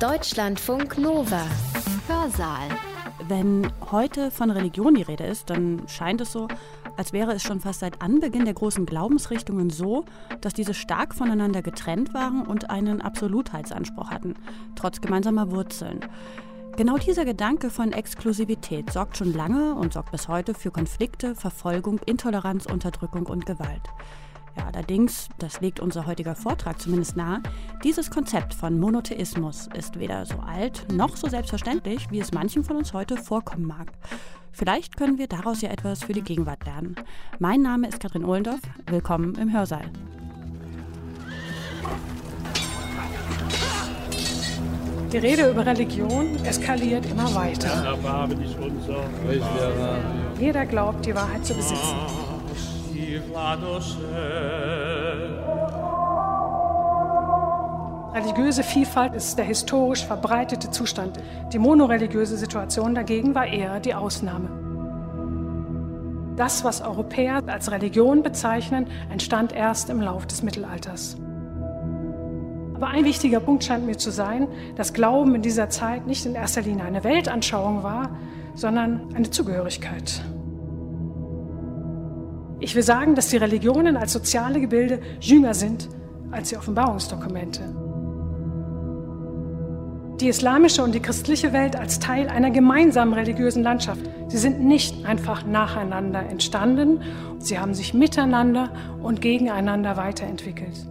Deutschlandfunk Nova. Hörsaal. Wenn heute von Religion die Rede ist, dann scheint es so, als wäre es schon fast seit Anbeginn der großen Glaubensrichtungen so, dass diese stark voneinander getrennt waren und einen Absolutheitsanspruch hatten, trotz gemeinsamer Wurzeln. Genau dieser Gedanke von Exklusivität sorgt schon lange und sorgt bis heute für Konflikte, Verfolgung, Intoleranz, Unterdrückung und Gewalt. Ja, allerdings, das legt unser heutiger Vortrag zumindest nahe, dieses Konzept von Monotheismus ist weder so alt noch so selbstverständlich, wie es manchen von uns heute vorkommen mag. Vielleicht können wir daraus ja etwas für die Gegenwart lernen. Mein Name ist Katrin Ohlendorf. Willkommen im Hörsaal. Die Rede über Religion eskaliert immer weiter. Jeder glaubt, die Wahrheit zu besitzen. Religiöse Vielfalt ist der historisch verbreitete Zustand. Die monoreligiöse Situation dagegen war eher die Ausnahme. Das, was Europäer als Religion bezeichnen, entstand erst im Lauf des Mittelalters. Aber ein wichtiger Punkt scheint mir zu sein, dass Glauben in dieser Zeit nicht in erster Linie eine Weltanschauung war, sondern eine Zugehörigkeit. Ich will sagen, dass die Religionen als soziale Gebilde jünger sind als die Offenbarungsdokumente. Die islamische und die christliche Welt als Teil einer gemeinsamen religiösen Landschaft. Sie sind nicht einfach nacheinander entstanden, sie haben sich miteinander und gegeneinander weiterentwickelt.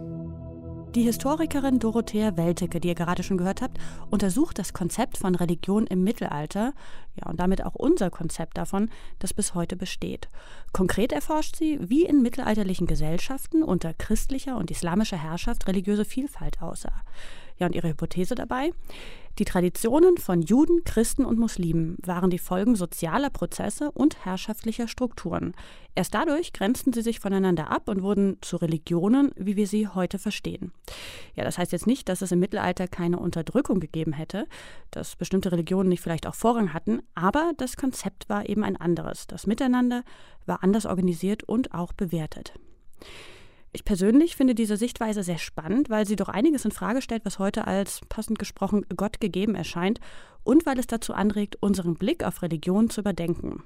Die Historikerin Dorothea Weltecke, die ihr gerade schon gehört habt, untersucht das Konzept von Religion im Mittelalter, ja, und damit auch unser Konzept davon, das bis heute besteht. Konkret erforscht sie, wie in mittelalterlichen Gesellschaften unter christlicher und islamischer Herrschaft religiöse Vielfalt aussah. Ja, und ihre Hypothese dabei? Die Traditionen von Juden, Christen und Muslimen waren die Folgen sozialer Prozesse und herrschaftlicher Strukturen. Erst dadurch grenzten sie sich voneinander ab und wurden zu Religionen, wie wir sie heute verstehen. Ja, das heißt jetzt nicht, dass es im Mittelalter keine Unterdrückung gegeben hätte, dass bestimmte Religionen nicht vielleicht auch Vorrang hatten, aber das Konzept war eben ein anderes. Das Miteinander war anders organisiert und auch bewertet. Ich persönlich finde diese Sichtweise sehr spannend, weil sie doch einiges in Frage stellt, was heute als passend gesprochen Gott gegeben erscheint und weil es dazu anregt, unseren Blick auf Religion zu überdenken.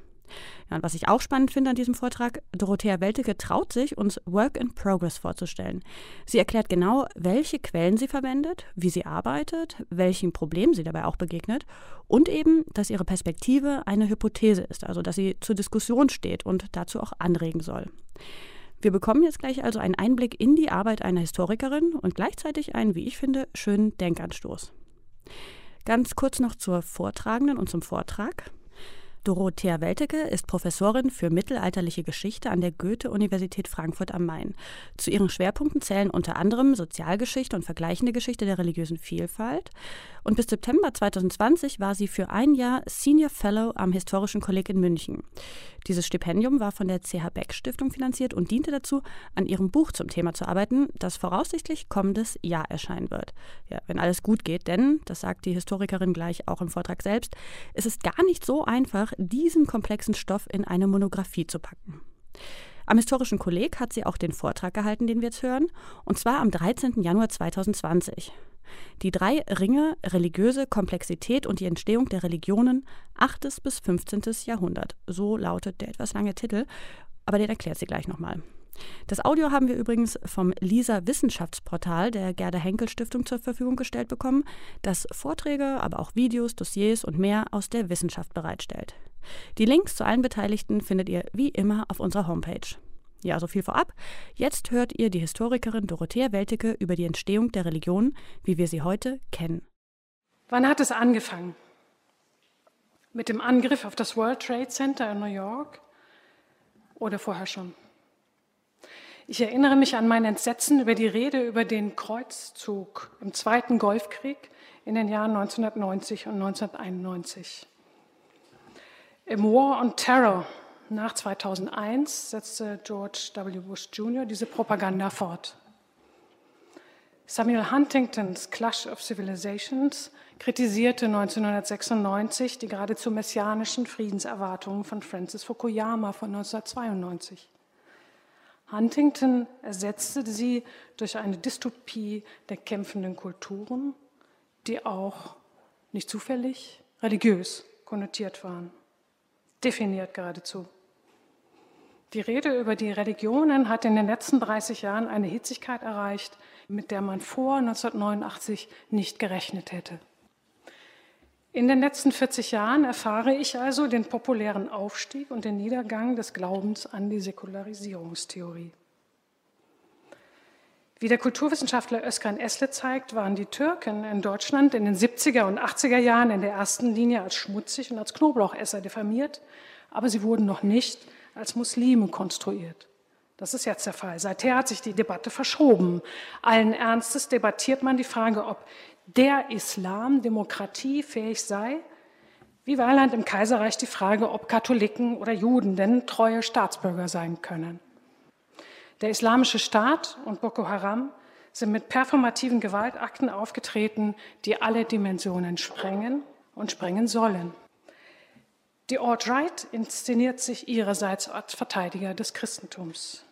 Ja, und was ich auch spannend finde an diesem Vortrag, Dorothea Welteke traut sich, uns Work in Progress vorzustellen. Sie erklärt genau, welche Quellen sie verwendet, wie sie arbeitet, welchen Problemen sie dabei auch begegnet und eben, dass ihre Perspektive eine Hypothese ist, also dass sie zur Diskussion steht und dazu auch anregen soll. Wir bekommen jetzt gleich also einen Einblick in die Arbeit einer Historikerin und gleichzeitig einen, wie ich finde, schönen Denkanstoß. Ganz kurz noch zur Vortragenden und zum Vortrag. Dorothea Weltecke ist Professorin für mittelalterliche Geschichte an der Goethe-Universität Frankfurt am Main. Zu ihren Schwerpunkten zählen unter anderem Sozialgeschichte und vergleichende Geschichte der religiösen Vielfalt. Und bis September 2020 war sie für ein Jahr Senior Fellow am Historischen Kolleg in München. Dieses Stipendium war von der CH Beck Stiftung finanziert und diente dazu, an ihrem Buch zum Thema zu arbeiten, das voraussichtlich kommendes Jahr erscheinen wird. Ja, wenn alles gut geht, denn, das sagt die Historikerin gleich auch im Vortrag selbst, es ist gar nicht so einfach, diesen komplexen Stoff in eine Monographie zu packen. Am Historischen Kolleg hat sie auch den Vortrag gehalten, den wir jetzt hören, und zwar am 13. Januar 2020. Die drei Ringe religiöse Komplexität und die Entstehung der Religionen 8. bis 15. Jahrhundert. So lautet der etwas lange Titel, aber den erklärt sie gleich nochmal. Das Audio haben wir übrigens vom Lisa Wissenschaftsportal der Gerda Henkel Stiftung zur Verfügung gestellt bekommen, das Vorträge, aber auch Videos, Dossiers und mehr aus der Wissenschaft bereitstellt. Die Links zu allen Beteiligten findet ihr wie immer auf unserer Homepage. Ja, so viel vorab. Jetzt hört ihr die Historikerin Dorothea Weltecke über die Entstehung der Religion, wie wir sie heute kennen. Wann hat es angefangen? Mit dem Angriff auf das World Trade Center in New York oder vorher schon? Ich erinnere mich an mein Entsetzen über die Rede über den Kreuzzug im Zweiten Golfkrieg in den Jahren 1990 und 1991. Im War on Terror nach 2001 setzte George W. Bush Jr. diese Propaganda fort. Samuel Huntingtons Clash of Civilizations kritisierte 1996 die geradezu messianischen Friedenserwartungen von Francis Fukuyama von 1992. Huntington ersetzte sie durch eine Dystopie der kämpfenden Kulturen, die auch nicht zufällig religiös konnotiert waren, definiert geradezu. Die Rede über die Religionen hat in den letzten 30 Jahren eine Hitzigkeit erreicht, mit der man vor 1989 nicht gerechnet hätte. In den letzten 40 Jahren erfahre ich also den populären Aufstieg und den Niedergang des Glaubens an die Säkularisierungstheorie. Wie der Kulturwissenschaftler Özkan Esle zeigt, waren die Türken in Deutschland in den 70er und 80er Jahren in der ersten Linie als schmutzig und als Knoblauchesser diffamiert, aber sie wurden noch nicht als Muslime konstruiert. Das ist jetzt der Fall. Seither hat sich die Debatte verschoben. Allen Ernstes debattiert man die Frage, ob der Islam demokratiefähig sei, wie Weiland im Kaiserreich die Frage, ob Katholiken oder Juden denn treue Staatsbürger sein können. Der Islamische Staat und Boko Haram sind mit performativen Gewaltakten aufgetreten, die alle Dimensionen sprengen und sprengen sollen. Die Alt-Right inszeniert sich ihrerseits als Verteidiger des Christentums.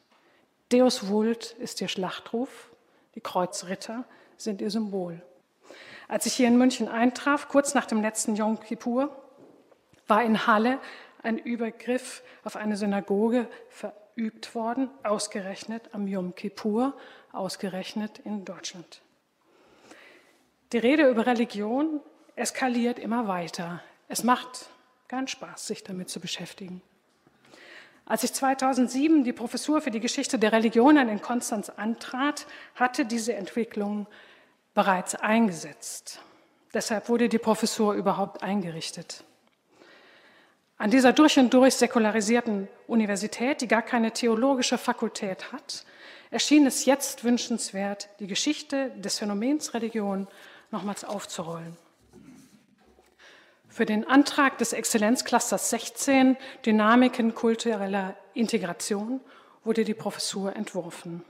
Deus Vult ist ihr Schlachtruf, die Kreuzritter sind ihr Symbol. Als ich hier in München eintraf, kurz nach dem letzten Yom Kippur, war in Halle ein Übergriff auf eine Synagoge verübt worden, ausgerechnet am Yom Kippur, ausgerechnet in Deutschland. Die Rede über Religion eskaliert immer weiter. Es macht keinen Spaß, sich damit zu beschäftigen. Als ich 2007 die Professur für die Geschichte der Religionen in Konstanz antrat, hatte diese Entwicklung bereits eingesetzt. Deshalb wurde die Professur überhaupt eingerichtet. An dieser durch und durch säkularisierten Universität, die gar keine theologische Fakultät hat, erschien es jetzt wünschenswert, die Geschichte des Phänomens Religion nochmals aufzurollen. Für den Antrag des Exzellenzclusters 16 Dynamiken kultureller Integration wurde die Professur entworfen.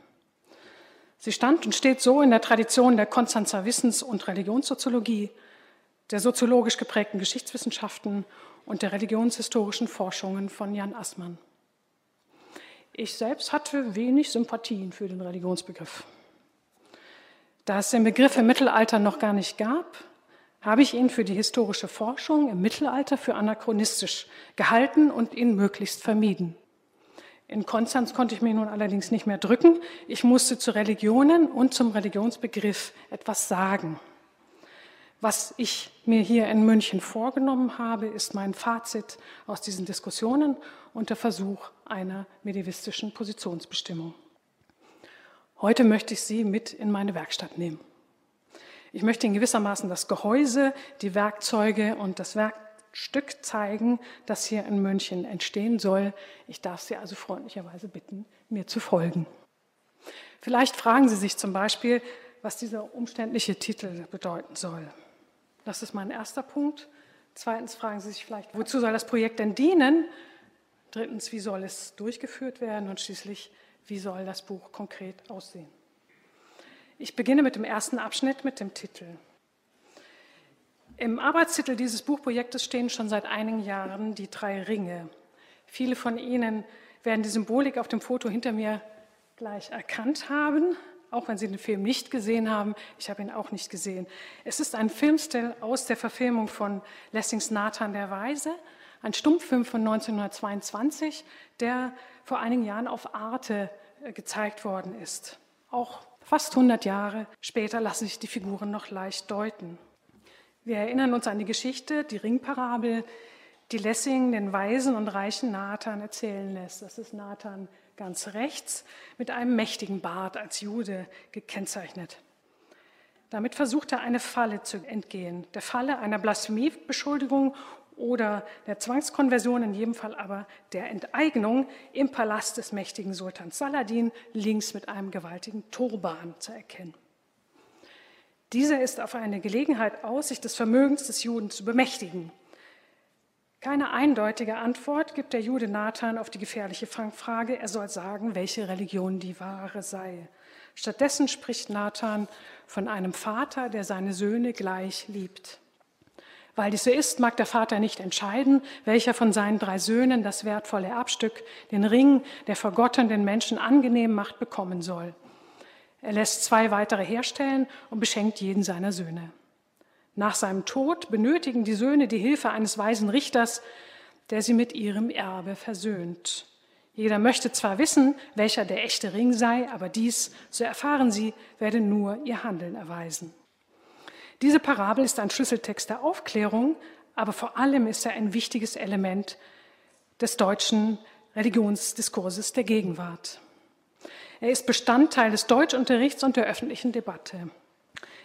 Sie stand und steht so in der Tradition der Konstanzer Wissens- und Religionssoziologie, der soziologisch geprägten Geschichtswissenschaften und der religionshistorischen Forschungen von Jan Assmann. Ich selbst hatte wenig Sympathien für den Religionsbegriff. Da es den Begriff im Mittelalter noch gar nicht gab, habe ich ihn für die historische Forschung im Mittelalter für anachronistisch gehalten und ihn möglichst vermieden. In Konstanz konnte ich mich nun allerdings nicht mehr drücken. Ich musste zu Religionen und zum Religionsbegriff etwas sagen. Was ich mir hier in München vorgenommen habe, ist mein Fazit aus diesen Diskussionen und der Versuch einer medievistischen Positionsbestimmung. Heute möchte ich Sie mit in meine Werkstatt nehmen. Ich möchte Ihnen gewissermaßen das Gehäuse, die Werkzeuge und das Werk Stück zeigen, das hier in München entstehen soll. Ich darf Sie also freundlicherweise bitten, mir zu folgen. Vielleicht fragen Sie sich zum Beispiel, was dieser umständliche Titel bedeuten soll. Das ist mein erster Punkt. Zweitens fragen Sie sich vielleicht, wozu soll das Projekt denn dienen? Drittens, wie soll es durchgeführt werden? Und schließlich, wie soll das Buch konkret aussehen? Ich beginne mit dem ersten Abschnitt mit dem Titel. Im Arbeitstitel dieses Buchprojektes stehen schon seit einigen Jahren die drei Ringe. Viele von Ihnen werden die Symbolik auf dem Foto hinter mir gleich erkannt haben, auch wenn Sie den Film nicht gesehen haben. Ich habe ihn auch nicht gesehen. Es ist ein Filmstil aus der Verfilmung von Lessings Nathan der Weise, ein Stummfilm von 1922, der vor einigen Jahren auf Arte äh, gezeigt worden ist. Auch fast 100 Jahre später lassen sich die Figuren noch leicht deuten. Wir erinnern uns an die Geschichte, die Ringparabel, die Lessing den weisen und reichen Nathan erzählen lässt. Das ist Nathan ganz rechts mit einem mächtigen Bart als Jude gekennzeichnet. Damit versucht er eine Falle zu entgehen, der Falle einer Blasphemiebeschuldigung oder der Zwangskonversion, in jedem Fall aber der Enteignung im Palast des mächtigen Sultans Saladin, links mit einem gewaltigen Turban zu erkennen. Dieser ist auf eine Gelegenheit aus, sich des Vermögens des Juden zu bemächtigen. Keine eindeutige Antwort gibt der Jude Nathan auf die gefährliche Fangfrage, er soll sagen, welche Religion die wahre sei. Stattdessen spricht Nathan von einem Vater, der seine Söhne gleich liebt. Weil dies so ist, mag der Vater nicht entscheiden, welcher von seinen drei Söhnen das wertvolle Erbstück, den Ring, der vor Gott und den Menschen angenehm macht, bekommen soll. Er lässt zwei weitere herstellen und beschenkt jeden seiner Söhne. Nach seinem Tod benötigen die Söhne die Hilfe eines weisen Richters, der sie mit ihrem Erbe versöhnt. Jeder möchte zwar wissen, welcher der echte Ring sei, aber dies, so erfahren sie, werde nur ihr Handeln erweisen. Diese Parabel ist ein Schlüsseltext der Aufklärung, aber vor allem ist er ein wichtiges Element des deutschen Religionsdiskurses der Gegenwart. Er ist Bestandteil des Deutschunterrichts und der öffentlichen Debatte.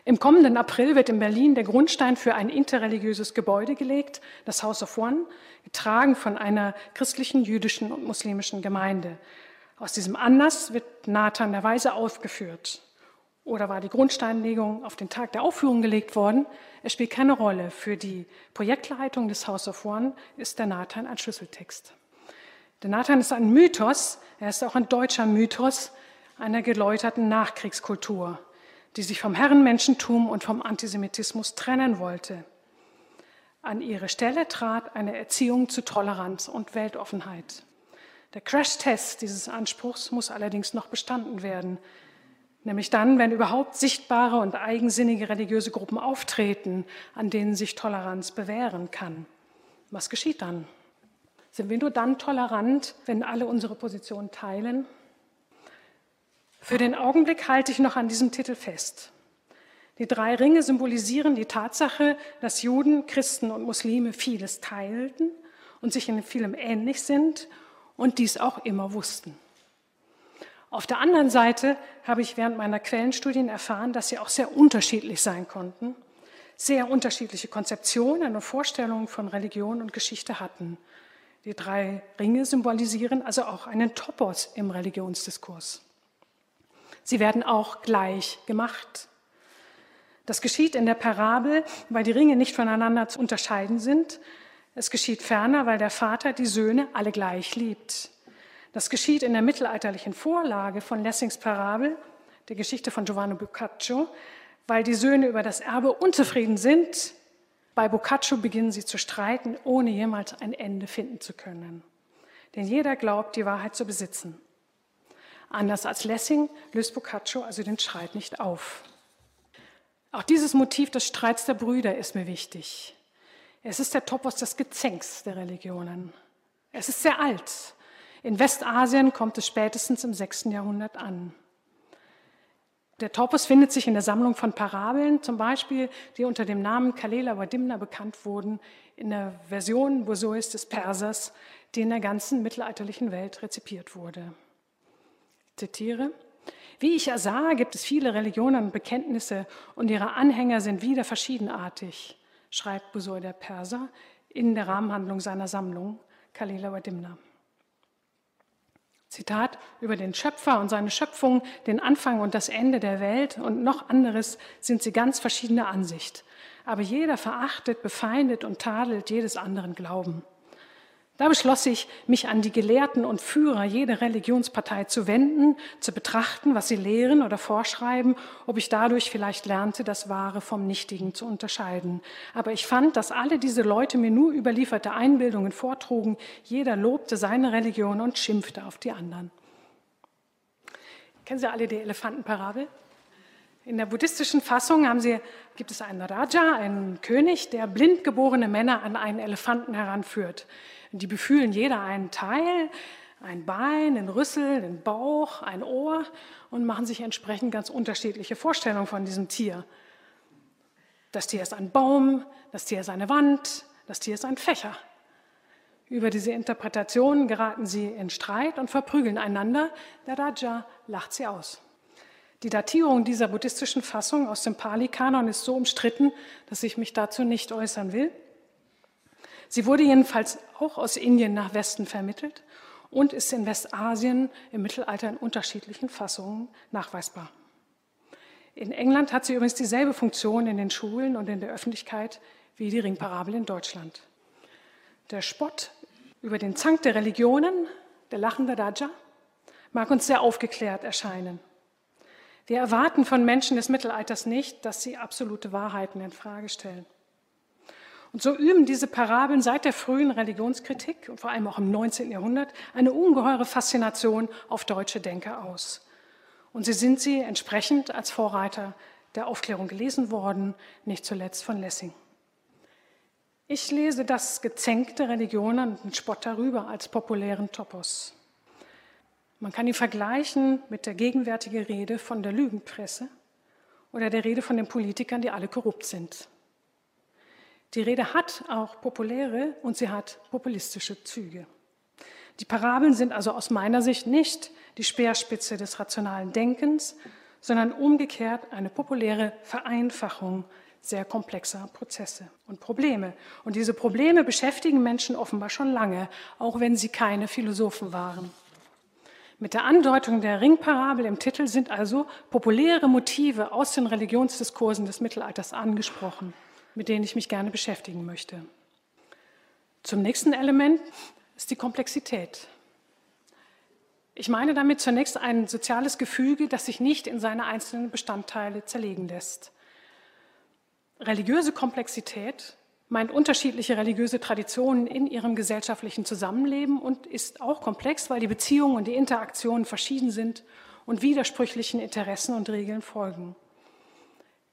Im kommenden April wird in Berlin der Grundstein für ein interreligiöses Gebäude gelegt, das House of One, getragen von einer christlichen, jüdischen und muslimischen Gemeinde. Aus diesem Anlass wird Nathan der Weise aufgeführt. Oder war die Grundsteinlegung auf den Tag der Aufführung gelegt worden? Es spielt keine Rolle. Für die Projektleitung des House of One ist der Nathan ein Schlüsseltext. Der Nathan ist ein Mythos, er ist auch ein deutscher Mythos einer geläuterten Nachkriegskultur die sich vom Herrenmenschentum und vom Antisemitismus trennen wollte. An ihre Stelle trat eine Erziehung zu Toleranz und Weltoffenheit. Der Crashtest dieses Anspruchs muss allerdings noch bestanden werden, nämlich dann, wenn überhaupt sichtbare und eigensinnige religiöse Gruppen auftreten, an denen sich Toleranz bewähren kann. Was geschieht dann? Sind wir nur dann tolerant, wenn alle unsere Position teilen für den Augenblick halte ich noch an diesem Titel fest. Die drei Ringe symbolisieren die Tatsache, dass Juden, Christen und Muslime vieles teilten und sich in vielem ähnlich sind und dies auch immer wussten. Auf der anderen Seite habe ich während meiner Quellenstudien erfahren, dass sie auch sehr unterschiedlich sein konnten, sehr unterschiedliche Konzeptionen und Vorstellungen von Religion und Geschichte hatten. Die drei Ringe symbolisieren also auch einen Topos im Religionsdiskurs. Sie werden auch gleich gemacht. Das geschieht in der Parabel, weil die Ringe nicht voneinander zu unterscheiden sind. Es geschieht ferner, weil der Vater die Söhne alle gleich liebt. Das geschieht in der mittelalterlichen Vorlage von Lessings Parabel, der Geschichte von Giovanni Boccaccio, weil die Söhne über das Erbe unzufrieden sind. Bei Boccaccio beginnen sie zu streiten, ohne jemals ein Ende finden zu können. Denn jeder glaubt, die Wahrheit zu besitzen. Anders als Lessing löst Boccaccio also den Streit nicht auf. Auch dieses Motiv des Streits der Brüder ist mir wichtig. Es ist der Topos des Gezänks der Religionen. Es ist sehr alt. In Westasien kommt es spätestens im 6. Jahrhundert an. Der Topos findet sich in der Sammlung von Parabeln, zum Beispiel, die unter dem Namen Kalela Wadimna bekannt wurden, in der Version Bosois des Persers, die in der ganzen mittelalterlichen Welt rezipiert wurde zitiere, wie ich ersah, gibt es viele Religionen und Bekenntnisse und ihre Anhänger sind wieder verschiedenartig, schreibt Busoi der Perser in der Rahmenhandlung seiner Sammlung Kalila Wadimna. Zitat über den Schöpfer und seine Schöpfung, den Anfang und das Ende der Welt und noch anderes sind sie ganz verschiedener Ansicht. Aber jeder verachtet, befeindet und tadelt jedes anderen Glauben. Da beschloss ich, mich an die Gelehrten und Führer jeder Religionspartei zu wenden, zu betrachten, was sie lehren oder vorschreiben, ob ich dadurch vielleicht lernte, das Wahre vom Nichtigen zu unterscheiden. Aber ich fand, dass alle diese Leute mir nur überlieferte Einbildungen vortrugen, jeder lobte seine Religion und schimpfte auf die anderen. Kennen Sie alle die Elefantenparabel? In der buddhistischen Fassung Sie, gibt es einen Raja, einen König, der blind geborene Männer an einen Elefanten heranführt. Die befühlen jeder einen Teil, ein Bein, einen Rüssel, einen Bauch, ein Ohr und machen sich entsprechend ganz unterschiedliche Vorstellungen von diesem Tier. Das Tier ist ein Baum, das Tier ist eine Wand, das Tier ist ein Fächer. Über diese Interpretationen geraten sie in Streit und verprügeln einander. Der Raja lacht sie aus. Die Datierung dieser buddhistischen Fassung aus dem Pali-Kanon ist so umstritten, dass ich mich dazu nicht äußern will. Sie wurde jedenfalls auch aus Indien nach Westen vermittelt und ist in Westasien im Mittelalter in unterschiedlichen Fassungen nachweisbar. In England hat sie übrigens dieselbe Funktion in den Schulen und in der Öffentlichkeit wie die Ringparabel in Deutschland. Der Spott über den Zank der Religionen, der lachende Raja, mag uns sehr aufgeklärt erscheinen. Wir erwarten von Menschen des Mittelalters nicht, dass sie absolute Wahrheiten in Frage stellen. Und so üben diese Parabeln seit der frühen Religionskritik und vor allem auch im 19. Jahrhundert eine ungeheure Faszination auf deutsche Denker aus. Und sie sind sie entsprechend als Vorreiter der Aufklärung gelesen worden, nicht zuletzt von Lessing. Ich lese das Gezänk der Religionen und den Spott darüber als populären Topos. Man kann ihn vergleichen mit der gegenwärtigen Rede von der Lügenpresse oder der Rede von den Politikern, die alle korrupt sind. Die Rede hat auch populäre und sie hat populistische Züge. Die Parabeln sind also aus meiner Sicht nicht die Speerspitze des rationalen Denkens, sondern umgekehrt eine populäre Vereinfachung sehr komplexer Prozesse und Probleme. Und diese Probleme beschäftigen Menschen offenbar schon lange, auch wenn sie keine Philosophen waren. Mit der Andeutung der Ringparabel im Titel sind also populäre Motive aus den Religionsdiskursen des Mittelalters angesprochen, mit denen ich mich gerne beschäftigen möchte. Zum nächsten Element ist die Komplexität. Ich meine damit zunächst ein soziales Gefüge, das sich nicht in seine einzelnen Bestandteile zerlegen lässt. Religiöse Komplexität meint unterschiedliche religiöse Traditionen in ihrem gesellschaftlichen Zusammenleben und ist auch komplex, weil die Beziehungen und die Interaktionen verschieden sind und widersprüchlichen Interessen und Regeln folgen.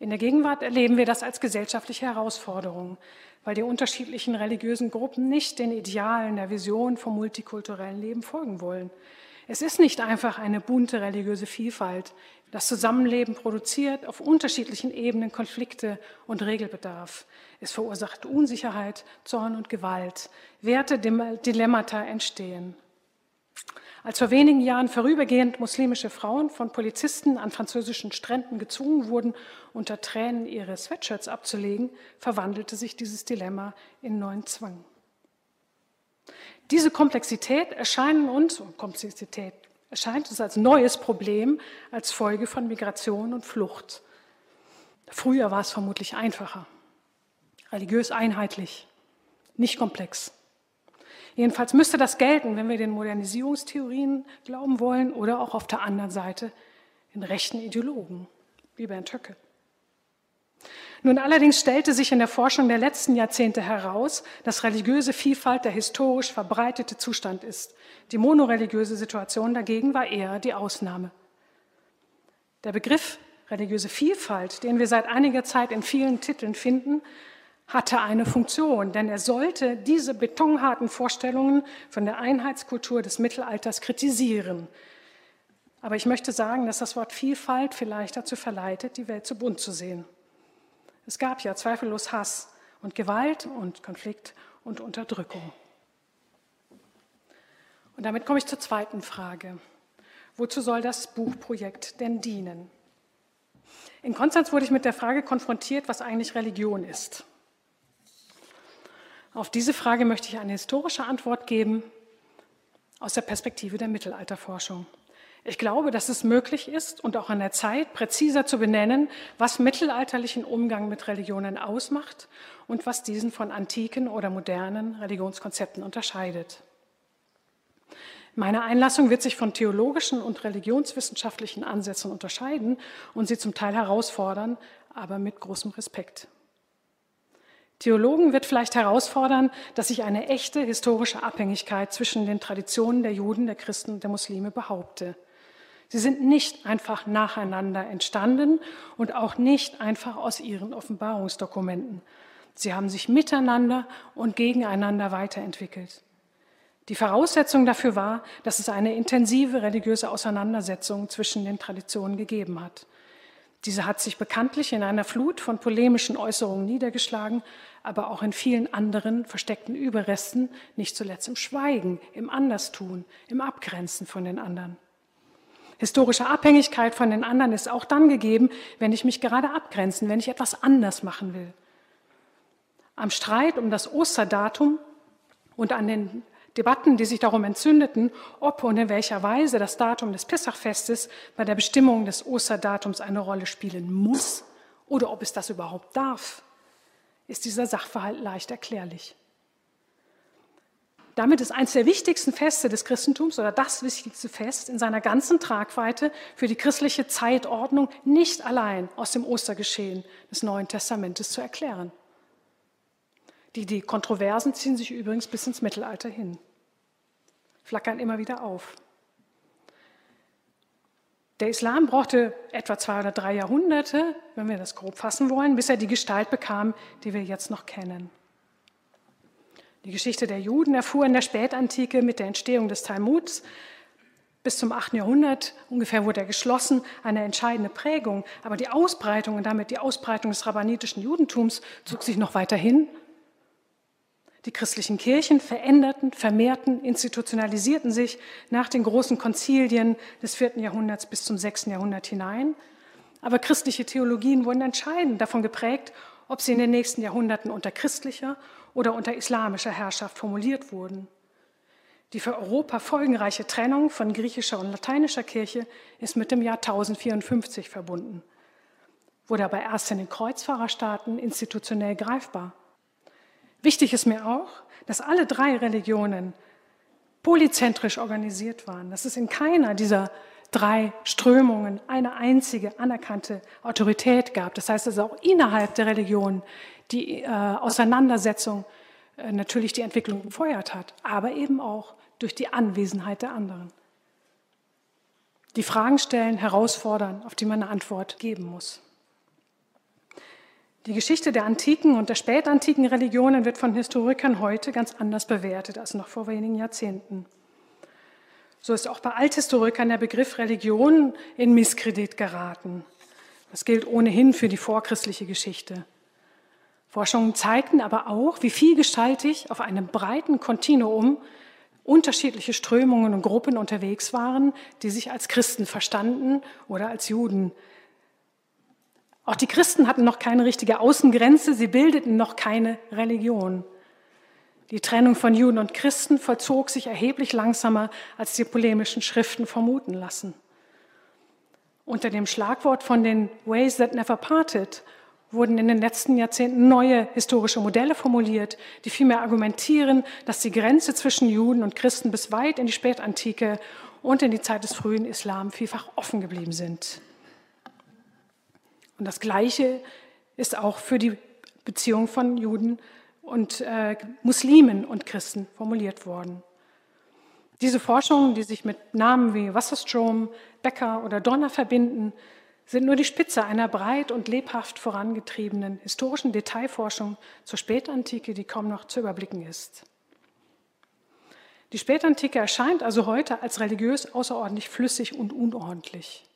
In der Gegenwart erleben wir das als gesellschaftliche Herausforderung, weil die unterschiedlichen religiösen Gruppen nicht den Idealen der Vision vom multikulturellen Leben folgen wollen. Es ist nicht einfach eine bunte religiöse Vielfalt. Das Zusammenleben produziert auf unterschiedlichen Ebenen Konflikte und Regelbedarf. Es verursacht Unsicherheit, Zorn und Gewalt. Werte Dilemmata entstehen. Als vor wenigen Jahren vorübergehend muslimische Frauen von Polizisten an französischen Stränden gezwungen wurden, unter Tränen ihre Sweatshirts abzulegen, verwandelte sich dieses Dilemma in neuen Zwang. Diese Komplexität erscheint uns, Komplexität erscheint uns als neues Problem, als Folge von Migration und Flucht. Früher war es vermutlich einfacher, religiös einheitlich, nicht komplex. Jedenfalls müsste das gelten, wenn wir den Modernisierungstheorien glauben wollen oder auch auf der anderen Seite den rechten Ideologen, wie Bernd Höcke. Nun allerdings stellte sich in der Forschung der letzten Jahrzehnte heraus, dass religiöse Vielfalt der historisch verbreitete Zustand ist. Die monoreligiöse Situation dagegen war eher die Ausnahme. Der Begriff religiöse Vielfalt, den wir seit einiger Zeit in vielen Titeln finden, hatte eine Funktion, denn er sollte diese betonharten Vorstellungen von der Einheitskultur des Mittelalters kritisieren. Aber ich möchte sagen, dass das Wort Vielfalt vielleicht dazu verleitet, die Welt zu bunt zu sehen. Es gab ja zweifellos Hass und Gewalt und Konflikt und Unterdrückung. Und damit komme ich zur zweiten Frage. Wozu soll das Buchprojekt denn dienen? In Konstanz wurde ich mit der Frage konfrontiert, was eigentlich Religion ist. Auf diese Frage möchte ich eine historische Antwort geben aus der Perspektive der Mittelalterforschung. Ich glaube, dass es möglich ist und auch an der Zeit, präziser zu benennen, was mittelalterlichen Umgang mit Religionen ausmacht und was diesen von antiken oder modernen Religionskonzepten unterscheidet. Meine Einlassung wird sich von theologischen und religionswissenschaftlichen Ansätzen unterscheiden und sie zum Teil herausfordern, aber mit großem Respekt. Theologen wird vielleicht herausfordern, dass sich eine echte historische Abhängigkeit zwischen den Traditionen der Juden, der Christen und der Muslime behaupte. Sie sind nicht einfach nacheinander entstanden und auch nicht einfach aus ihren Offenbarungsdokumenten. Sie haben sich miteinander und gegeneinander weiterentwickelt. Die Voraussetzung dafür war, dass es eine intensive religiöse Auseinandersetzung zwischen den Traditionen gegeben hat. Diese hat sich bekanntlich in einer Flut von polemischen Äußerungen niedergeschlagen, aber auch in vielen anderen versteckten Überresten, nicht zuletzt im Schweigen, im Anderstun, im Abgrenzen von den anderen. Historische Abhängigkeit von den anderen ist auch dann gegeben, wenn ich mich gerade abgrenzen, wenn ich etwas anders machen will. Am Streit um das Osterdatum und an den Debatten, die sich darum entzündeten, ob und in welcher Weise das Datum des Pessachfestes bei der Bestimmung des Osterdatums eine Rolle spielen muss oder ob es das überhaupt darf, ist dieser Sachverhalt leicht erklärlich. Damit ist eines der wichtigsten Feste des Christentums oder das wichtigste Fest in seiner ganzen Tragweite für die christliche Zeitordnung nicht allein aus dem Ostergeschehen des Neuen Testamentes zu erklären. Die, die Kontroversen ziehen sich übrigens bis ins Mittelalter hin, flackern immer wieder auf. Der Islam brauchte etwa zwei oder drei Jahrhunderte, wenn wir das grob fassen wollen, bis er die Gestalt bekam, die wir jetzt noch kennen. Die Geschichte der Juden erfuhr in der Spätantike mit der Entstehung des Talmuds bis zum 8. Jahrhundert ungefähr wurde er geschlossen, eine entscheidende Prägung. Aber die Ausbreitung und damit die Ausbreitung des rabbanitischen Judentums zog sich noch weiter hin. Die christlichen Kirchen veränderten, vermehrten, institutionalisierten sich nach den großen Konzilien des 4. Jahrhunderts bis zum 6. Jahrhundert hinein. Aber christliche Theologien wurden entscheidend davon geprägt, ob sie in den nächsten Jahrhunderten unter christlicher oder unter islamischer Herrschaft formuliert wurden. Die für Europa folgenreiche Trennung von griechischer und lateinischer Kirche ist mit dem Jahr 1054 verbunden, wurde aber erst in den Kreuzfahrerstaaten institutionell greifbar. Wichtig ist mir auch, dass alle drei Religionen polyzentrisch organisiert waren, dass es in keiner dieser drei Strömungen eine einzige anerkannte Autorität gab. Das heißt, dass auch innerhalb der Religion die äh, Auseinandersetzung äh, natürlich die Entwicklung befeuert hat, aber eben auch durch die Anwesenheit der anderen. Die Fragen stellen, herausfordern, auf die man eine Antwort geben muss. Die Geschichte der antiken und der spätantiken Religionen wird von Historikern heute ganz anders bewertet als noch vor wenigen Jahrzehnten. So ist auch bei Althistorikern der Begriff Religion in Misskredit geraten. Das gilt ohnehin für die vorchristliche Geschichte. Forschungen zeigten aber auch, wie vielgestaltig auf einem breiten Kontinuum unterschiedliche Strömungen und Gruppen unterwegs waren, die sich als Christen verstanden oder als Juden. Auch die Christen hatten noch keine richtige Außengrenze, sie bildeten noch keine Religion. Die Trennung von Juden und Christen vollzog sich erheblich langsamer, als die polemischen Schriften vermuten lassen. Unter dem Schlagwort von den Ways that never parted wurden in den letzten Jahrzehnten neue historische Modelle formuliert, die vielmehr argumentieren, dass die Grenze zwischen Juden und Christen bis weit in die Spätantike und in die Zeit des frühen Islam vielfach offen geblieben sind. Und das Gleiche ist auch für die Beziehung von Juden und äh, Muslimen und Christen formuliert worden. Diese Forschungen, die sich mit Namen wie Wasserstrom, Becker oder Donner verbinden, sind nur die Spitze einer breit und lebhaft vorangetriebenen historischen Detailforschung zur Spätantike, die kaum noch zu überblicken ist. Die Spätantike erscheint also heute als religiös außerordentlich flüssig und unordentlich.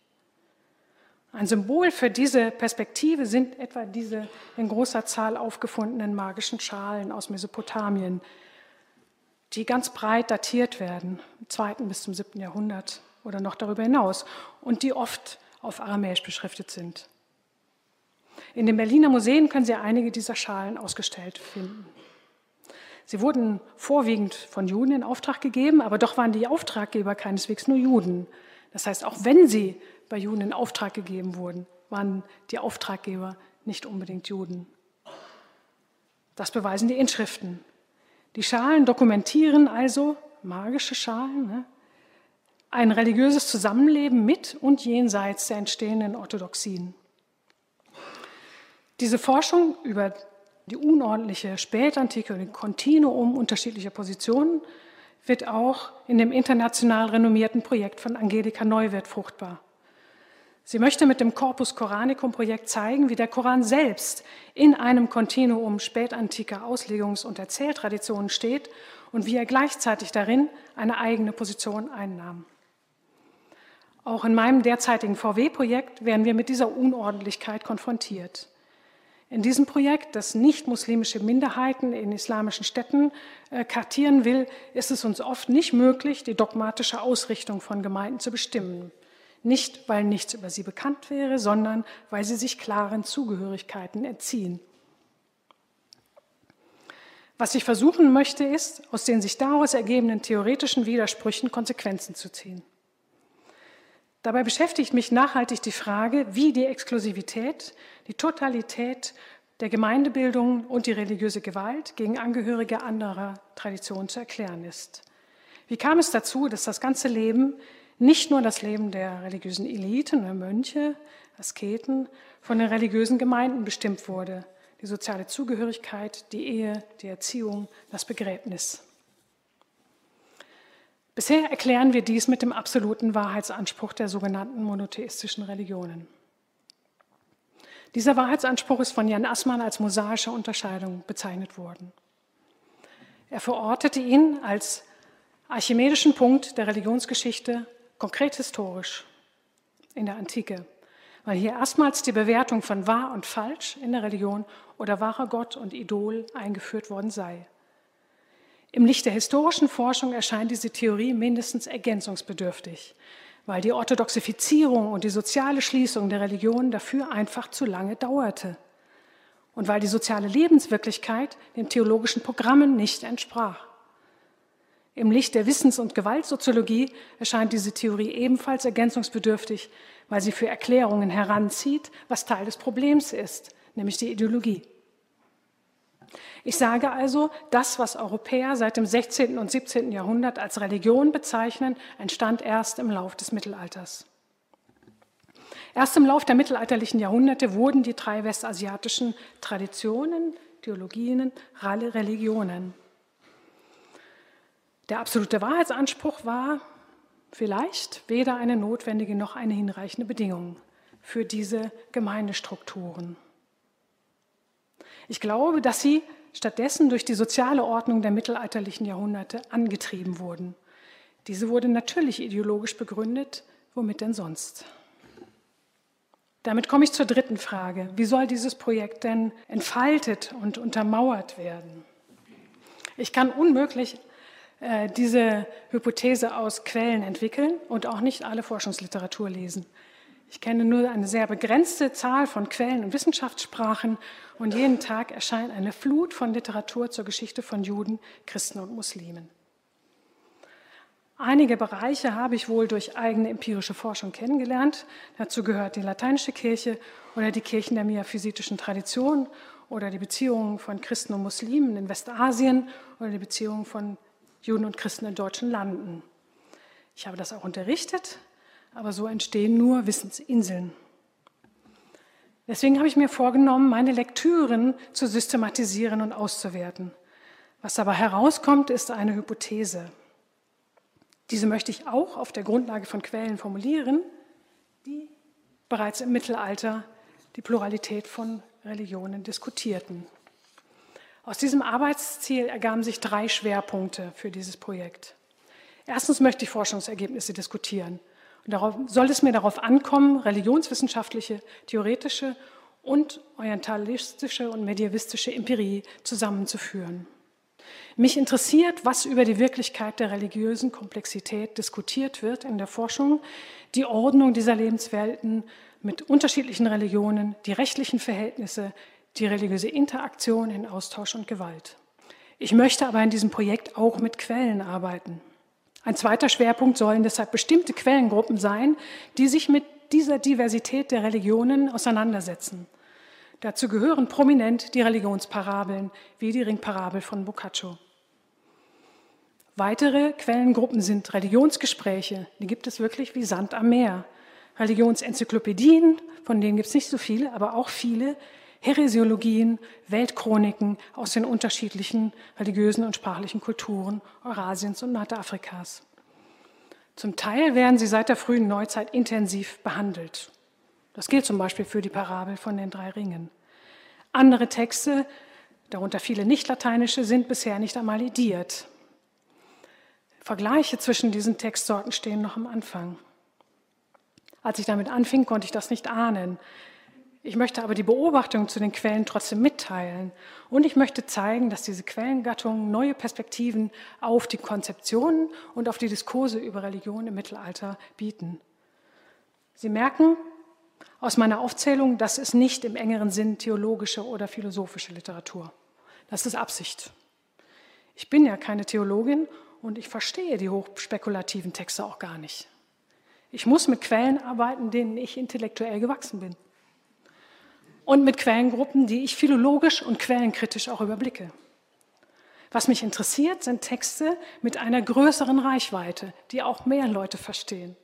Ein Symbol für diese Perspektive sind etwa diese in großer Zahl aufgefundenen magischen Schalen aus Mesopotamien, die ganz breit datiert werden, im zweiten bis zum siebten Jahrhundert oder noch darüber hinaus, und die oft auf Aramäisch beschriftet sind. In den Berliner Museen können Sie einige dieser Schalen ausgestellt finden. Sie wurden vorwiegend von Juden in Auftrag gegeben, aber doch waren die Auftraggeber keineswegs nur Juden. Das heißt, auch wenn sie bei Juden in Auftrag gegeben wurden, waren die Auftraggeber nicht unbedingt Juden. Das beweisen die Inschriften. Die Schalen dokumentieren also magische Schalen, ne, ein religiöses Zusammenleben mit und jenseits der entstehenden Orthodoxien. Diese Forschung über die unordentliche Spätantike und ein Kontinuum unterschiedlicher Positionen wird auch in dem international renommierten Projekt von Angelika Neuwirth fruchtbar. Sie möchte mit dem Corpus Coranicum Projekt zeigen, wie der Koran selbst in einem Kontinuum spätantiker Auslegungs- und Erzähltraditionen steht und wie er gleichzeitig darin eine eigene Position einnahm. Auch in meinem derzeitigen VW-Projekt werden wir mit dieser Unordentlichkeit konfrontiert. In diesem Projekt, das nicht muslimische Minderheiten in islamischen Städten äh, kartieren will, ist es uns oft nicht möglich, die dogmatische Ausrichtung von Gemeinden zu bestimmen. Nicht, weil nichts über sie bekannt wäre, sondern weil sie sich klaren Zugehörigkeiten entziehen. Was ich versuchen möchte, ist, aus den sich daraus ergebenden theoretischen Widersprüchen Konsequenzen zu ziehen. Dabei beschäftigt mich nachhaltig die Frage, wie die Exklusivität, die Totalität der Gemeindebildung und die religiöse Gewalt gegen Angehörige anderer Traditionen zu erklären ist. Wie kam es dazu, dass das ganze Leben, nicht nur das Leben der religiösen Eliten, der Mönche, Asketen, von den religiösen Gemeinden bestimmt wurde? Die soziale Zugehörigkeit, die Ehe, die Erziehung, das Begräbnis. Bisher erklären wir dies mit dem absoluten Wahrheitsanspruch der sogenannten monotheistischen Religionen. Dieser Wahrheitsanspruch ist von Jan Assmann als mosaische Unterscheidung bezeichnet worden. Er verortete ihn als archimedischen Punkt der Religionsgeschichte, konkret historisch in der Antike, weil hier erstmals die Bewertung von wahr und falsch in der Religion oder wahrer Gott und Idol eingeführt worden sei. Im Licht der historischen Forschung erscheint diese Theorie mindestens ergänzungsbedürftig, weil die Orthodoxifizierung und die soziale Schließung der Religion dafür einfach zu lange dauerte und weil die soziale Lebenswirklichkeit den theologischen Programmen nicht entsprach. Im Licht der Wissens- und Gewaltsoziologie erscheint diese Theorie ebenfalls ergänzungsbedürftig, weil sie für Erklärungen heranzieht, was Teil des Problems ist, nämlich die Ideologie. Ich sage also, das, was Europäer seit dem 16. und 17. Jahrhundert als Religion bezeichnen, entstand erst im Lauf des Mittelalters. Erst im Lauf der mittelalterlichen Jahrhunderte wurden die drei westasiatischen Traditionen, Theologien, Religionen. Der absolute Wahrheitsanspruch war vielleicht weder eine notwendige noch eine hinreichende Bedingung für diese Gemeindestrukturen. Ich glaube, dass sie stattdessen durch die soziale Ordnung der mittelalterlichen Jahrhunderte angetrieben wurden. Diese wurde natürlich ideologisch begründet, womit denn sonst? Damit komme ich zur dritten Frage. Wie soll dieses Projekt denn entfaltet und untermauert werden? Ich kann unmöglich äh, diese Hypothese aus Quellen entwickeln und auch nicht alle Forschungsliteratur lesen. Ich kenne nur eine sehr begrenzte Zahl von Quellen und Wissenschaftssprachen und jeden Tag erscheint eine Flut von Literatur zur Geschichte von Juden, Christen und Muslimen. Einige Bereiche habe ich wohl durch eigene empirische Forschung kennengelernt. Dazu gehört die lateinische Kirche oder die Kirchen der miaphysitischen Tradition oder die Beziehungen von Christen und Muslimen in Westasien oder die Beziehungen von Juden und Christen in deutschen Landen. Ich habe das auch unterrichtet, aber so entstehen nur Wissensinseln. Deswegen habe ich mir vorgenommen, meine Lektüren zu systematisieren und auszuwerten. Was dabei herauskommt, ist eine Hypothese. Diese möchte ich auch auf der Grundlage von Quellen formulieren, die bereits im Mittelalter die Pluralität von Religionen diskutierten. Aus diesem Arbeitsziel ergaben sich drei Schwerpunkte für dieses Projekt. Erstens möchte ich Forschungsergebnisse diskutieren. Und darauf, soll es mir darauf ankommen, religionswissenschaftliche, theoretische und orientalistische und medievistische Empirie zusammenzuführen. Mich interessiert, was über die Wirklichkeit der religiösen Komplexität diskutiert wird in der Forschung, die Ordnung dieser Lebenswelten mit unterschiedlichen Religionen, die rechtlichen Verhältnisse, die religiöse Interaktion in Austausch und Gewalt. Ich möchte aber in diesem Projekt auch mit Quellen arbeiten. Ein zweiter Schwerpunkt sollen deshalb bestimmte Quellengruppen sein, die sich mit dieser Diversität der Religionen auseinandersetzen. Dazu gehören prominent die Religionsparabeln, wie die Ringparabel von Boccaccio. Weitere Quellengruppen sind Religionsgespräche, die gibt es wirklich wie Sand am Meer. Religionsenzyklopädien, von denen gibt es nicht so viele, aber auch viele, Heresiologien, Weltchroniken aus den unterschiedlichen religiösen und sprachlichen Kulturen Eurasiens und Nordafrikas. Zum Teil werden sie seit der frühen Neuzeit intensiv behandelt. Das gilt zum Beispiel für die Parabel von den drei Ringen. Andere Texte, darunter viele nicht-lateinische, sind bisher nicht einmal idiert. Vergleiche zwischen diesen Textsorten stehen noch am Anfang. Als ich damit anfing, konnte ich das nicht ahnen. Ich möchte aber die Beobachtung zu den Quellen trotzdem mitteilen. Und ich möchte zeigen, dass diese Quellengattungen neue Perspektiven auf die Konzeptionen und auf die Diskurse über Religion im Mittelalter bieten. Sie merken aus meiner Aufzählung, das ist nicht im engeren Sinn theologische oder philosophische Literatur. Das ist Absicht. Ich bin ja keine Theologin und ich verstehe die hochspekulativen Texte auch gar nicht. Ich muss mit Quellen arbeiten, denen ich intellektuell gewachsen bin und mit Quellengruppen, die ich philologisch und quellenkritisch auch überblicke. Was mich interessiert, sind Texte mit einer größeren Reichweite, die auch mehr Leute verstehen,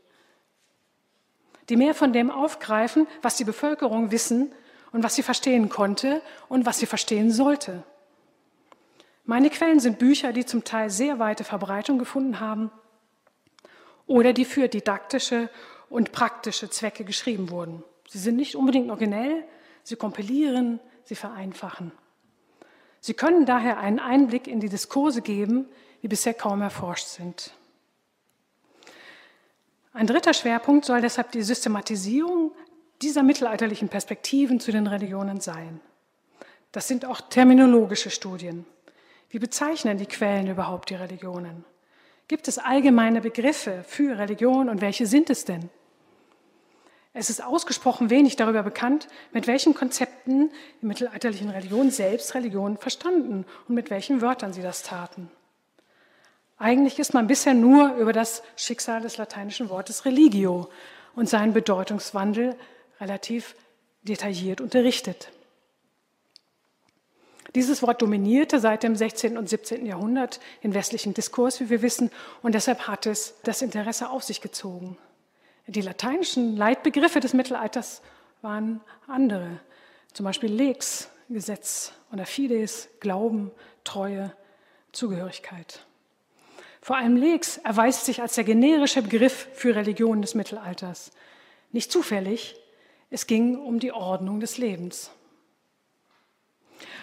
die mehr von dem aufgreifen, was die Bevölkerung wissen und was sie verstehen konnte und was sie verstehen sollte. Meine Quellen sind Bücher, die zum Teil sehr weite Verbreitung gefunden haben oder die für didaktische und praktische Zwecke geschrieben wurden. Sie sind nicht unbedingt originell, sie kompilieren, sie vereinfachen. Sie können daher einen Einblick in die Diskurse geben, die bisher kaum erforscht sind. Ein dritter Schwerpunkt soll deshalb die Systematisierung dieser mittelalterlichen Perspektiven zu den Religionen sein. Das sind auch terminologische Studien. Wie bezeichnen die Quellen überhaupt die Religionen? Gibt es allgemeine Begriffe für Religion und welche sind es denn? Es ist ausgesprochen wenig darüber bekannt, mit welchen Konzepten die mittelalterlichen Religionen selbst Religionen verstanden und mit welchen Wörtern sie das taten. Eigentlich ist man bisher nur über das Schicksal des lateinischen Wortes religio und seinen Bedeutungswandel relativ detailliert unterrichtet. Dieses Wort dominierte seit dem 16. und 17. Jahrhundert den westlichen Diskurs, wie wir wissen, und deshalb hat es das Interesse auf sich gezogen. Die lateinischen Leitbegriffe des Mittelalters waren andere, zum Beispiel Lex, Gesetz oder Fides, Glauben, Treue, Zugehörigkeit. Vor allem Lex erweist sich als der generische Begriff für Religion des Mittelalters. Nicht zufällig, es ging um die Ordnung des Lebens.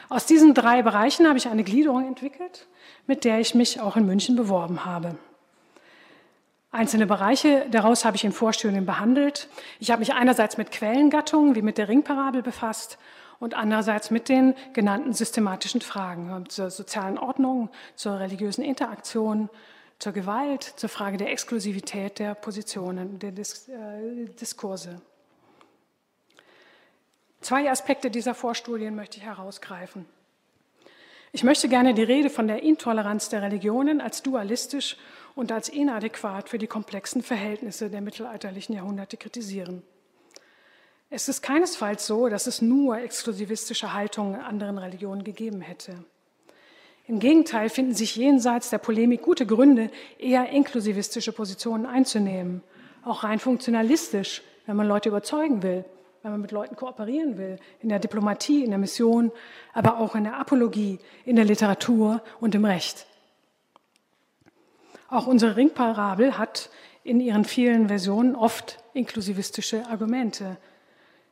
Aus diesen drei Bereichen habe ich eine Gliederung entwickelt, mit der ich mich auch in München beworben habe. Einzelne Bereiche daraus habe ich in Vorstudien behandelt. Ich habe mich einerseits mit Quellengattungen wie mit der Ringparabel befasst und andererseits mit den genannten systematischen Fragen zur sozialen Ordnung, zur religiösen Interaktion, zur Gewalt, zur Frage der Exklusivität der Positionen, der äh, Diskurse. Zwei Aspekte dieser Vorstudien möchte ich herausgreifen. Ich möchte gerne die Rede von der Intoleranz der Religionen als dualistisch und als inadäquat für die komplexen Verhältnisse der mittelalterlichen Jahrhunderte kritisieren. Es ist keinesfalls so, dass es nur exklusivistische Haltungen anderen Religionen gegeben hätte. Im Gegenteil finden sich jenseits der Polemik gute Gründe, eher inklusivistische Positionen einzunehmen, auch rein funktionalistisch, wenn man Leute überzeugen will wenn man mit Leuten kooperieren will, in der Diplomatie, in der Mission, aber auch in der Apologie, in der Literatur und im Recht. Auch unsere Ringparabel hat in ihren vielen Versionen oft inklusivistische Argumente.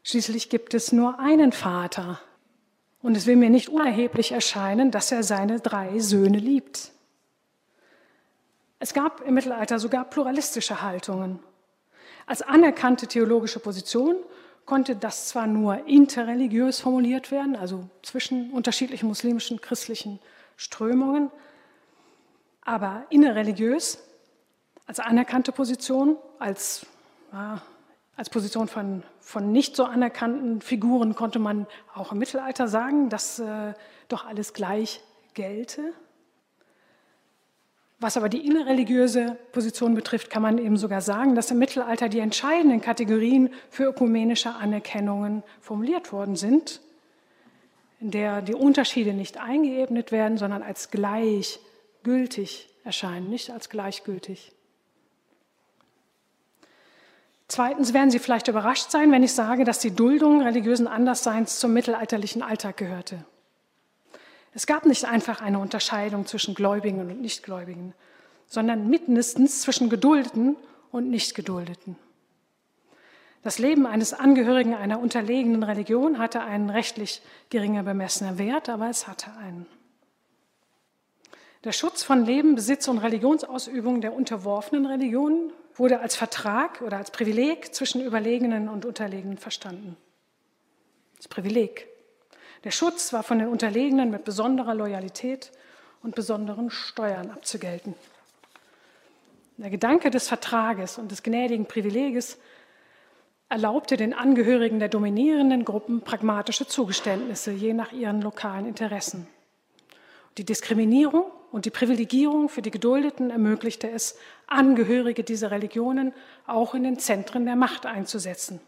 Schließlich gibt es nur einen Vater. Und es will mir nicht unerheblich erscheinen, dass er seine drei Söhne liebt. Es gab im Mittelalter sogar pluralistische Haltungen. Als anerkannte theologische Position konnte das zwar nur interreligiös formuliert werden, also zwischen unterschiedlichen muslimischen, christlichen Strömungen, aber innerreligiös als anerkannte Position, als, ja, als Position von, von nicht so anerkannten Figuren konnte man auch im Mittelalter sagen, dass äh, doch alles gleich gelte. Was aber die innerreligiöse Position betrifft, kann man eben sogar sagen, dass im Mittelalter die entscheidenden Kategorien für ökumenische Anerkennungen formuliert worden sind, in der die Unterschiede nicht eingeebnet werden, sondern als gleichgültig erscheinen, nicht als gleichgültig. Zweitens werden Sie vielleicht überrascht sein, wenn ich sage, dass die Duldung religiösen Andersseins zum mittelalterlichen Alltag gehörte. Es gab nicht einfach eine Unterscheidung zwischen Gläubigen und Nichtgläubigen, sondern mindestens zwischen Geduldeten und Nichtgeduldeten. Das Leben eines Angehörigen einer unterlegenen Religion hatte einen rechtlich geringer bemessener Wert, aber es hatte einen. Der Schutz von Leben, Besitz und Religionsausübung der unterworfenen Religionen wurde als Vertrag oder als Privileg zwischen Überlegenen und Unterlegenen verstanden. Das Privileg. Der Schutz war von den Unterlegenen mit besonderer Loyalität und besonderen Steuern abzugelten. Der Gedanke des Vertrages und des gnädigen Privileges erlaubte den Angehörigen der dominierenden Gruppen pragmatische Zugeständnisse je nach ihren lokalen Interessen. Die Diskriminierung und die Privilegierung für die Geduldeten ermöglichte es, Angehörige dieser Religionen auch in den Zentren der Macht einzusetzen.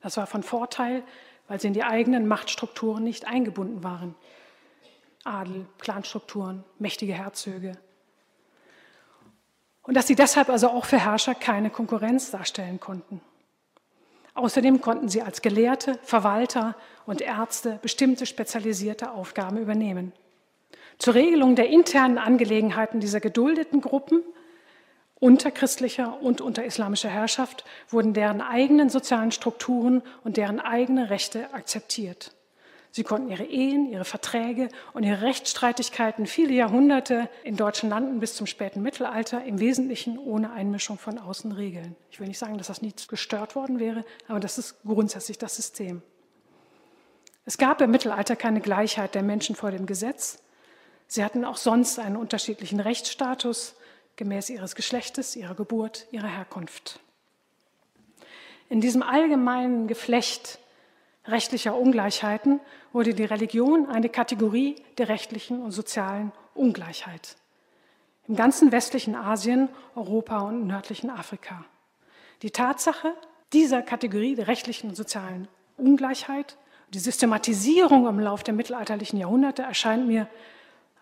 Das war von Vorteil weil sie in die eigenen Machtstrukturen nicht eingebunden waren. Adel, Clanstrukturen, mächtige Herzöge. Und dass sie deshalb also auch für Herrscher keine Konkurrenz darstellen konnten. Außerdem konnten sie als Gelehrte, Verwalter und Ärzte bestimmte spezialisierte Aufgaben übernehmen. Zur Regelung der internen Angelegenheiten dieser geduldeten Gruppen Unter christlicher und unter islamischer Herrschaft wurden deren eigenen sozialen Strukturen und deren eigene Rechte akzeptiert. Sie konnten ihre Ehen, ihre Verträge und ihre Rechtsstreitigkeiten viele Jahrhunderte in deutschen Landen bis zum späten Mittelalter im Wesentlichen ohne Einmischung von außen regeln. Ich will nicht sagen, dass das nie gestört worden wäre, aber das ist grundsätzlich das System. Es gab im Mittelalter keine Gleichheit der Menschen vor dem Gesetz. Sie hatten auch sonst einen unterschiedlichen Rechtsstatus gemäß ihres Geschlechtes, ihrer Geburt, ihrer Herkunft. In diesem allgemeinen Geflecht rechtlicher Ungleichheiten wurde die Religion eine Kategorie der rechtlichen und sozialen Ungleichheit. Im ganzen westlichen Asien, Europa und nördlichen Afrika. Die Tatsache dieser Kategorie der rechtlichen und sozialen Ungleichheit, die Systematisierung im Laufe der mittelalterlichen Jahrhunderte erscheint mir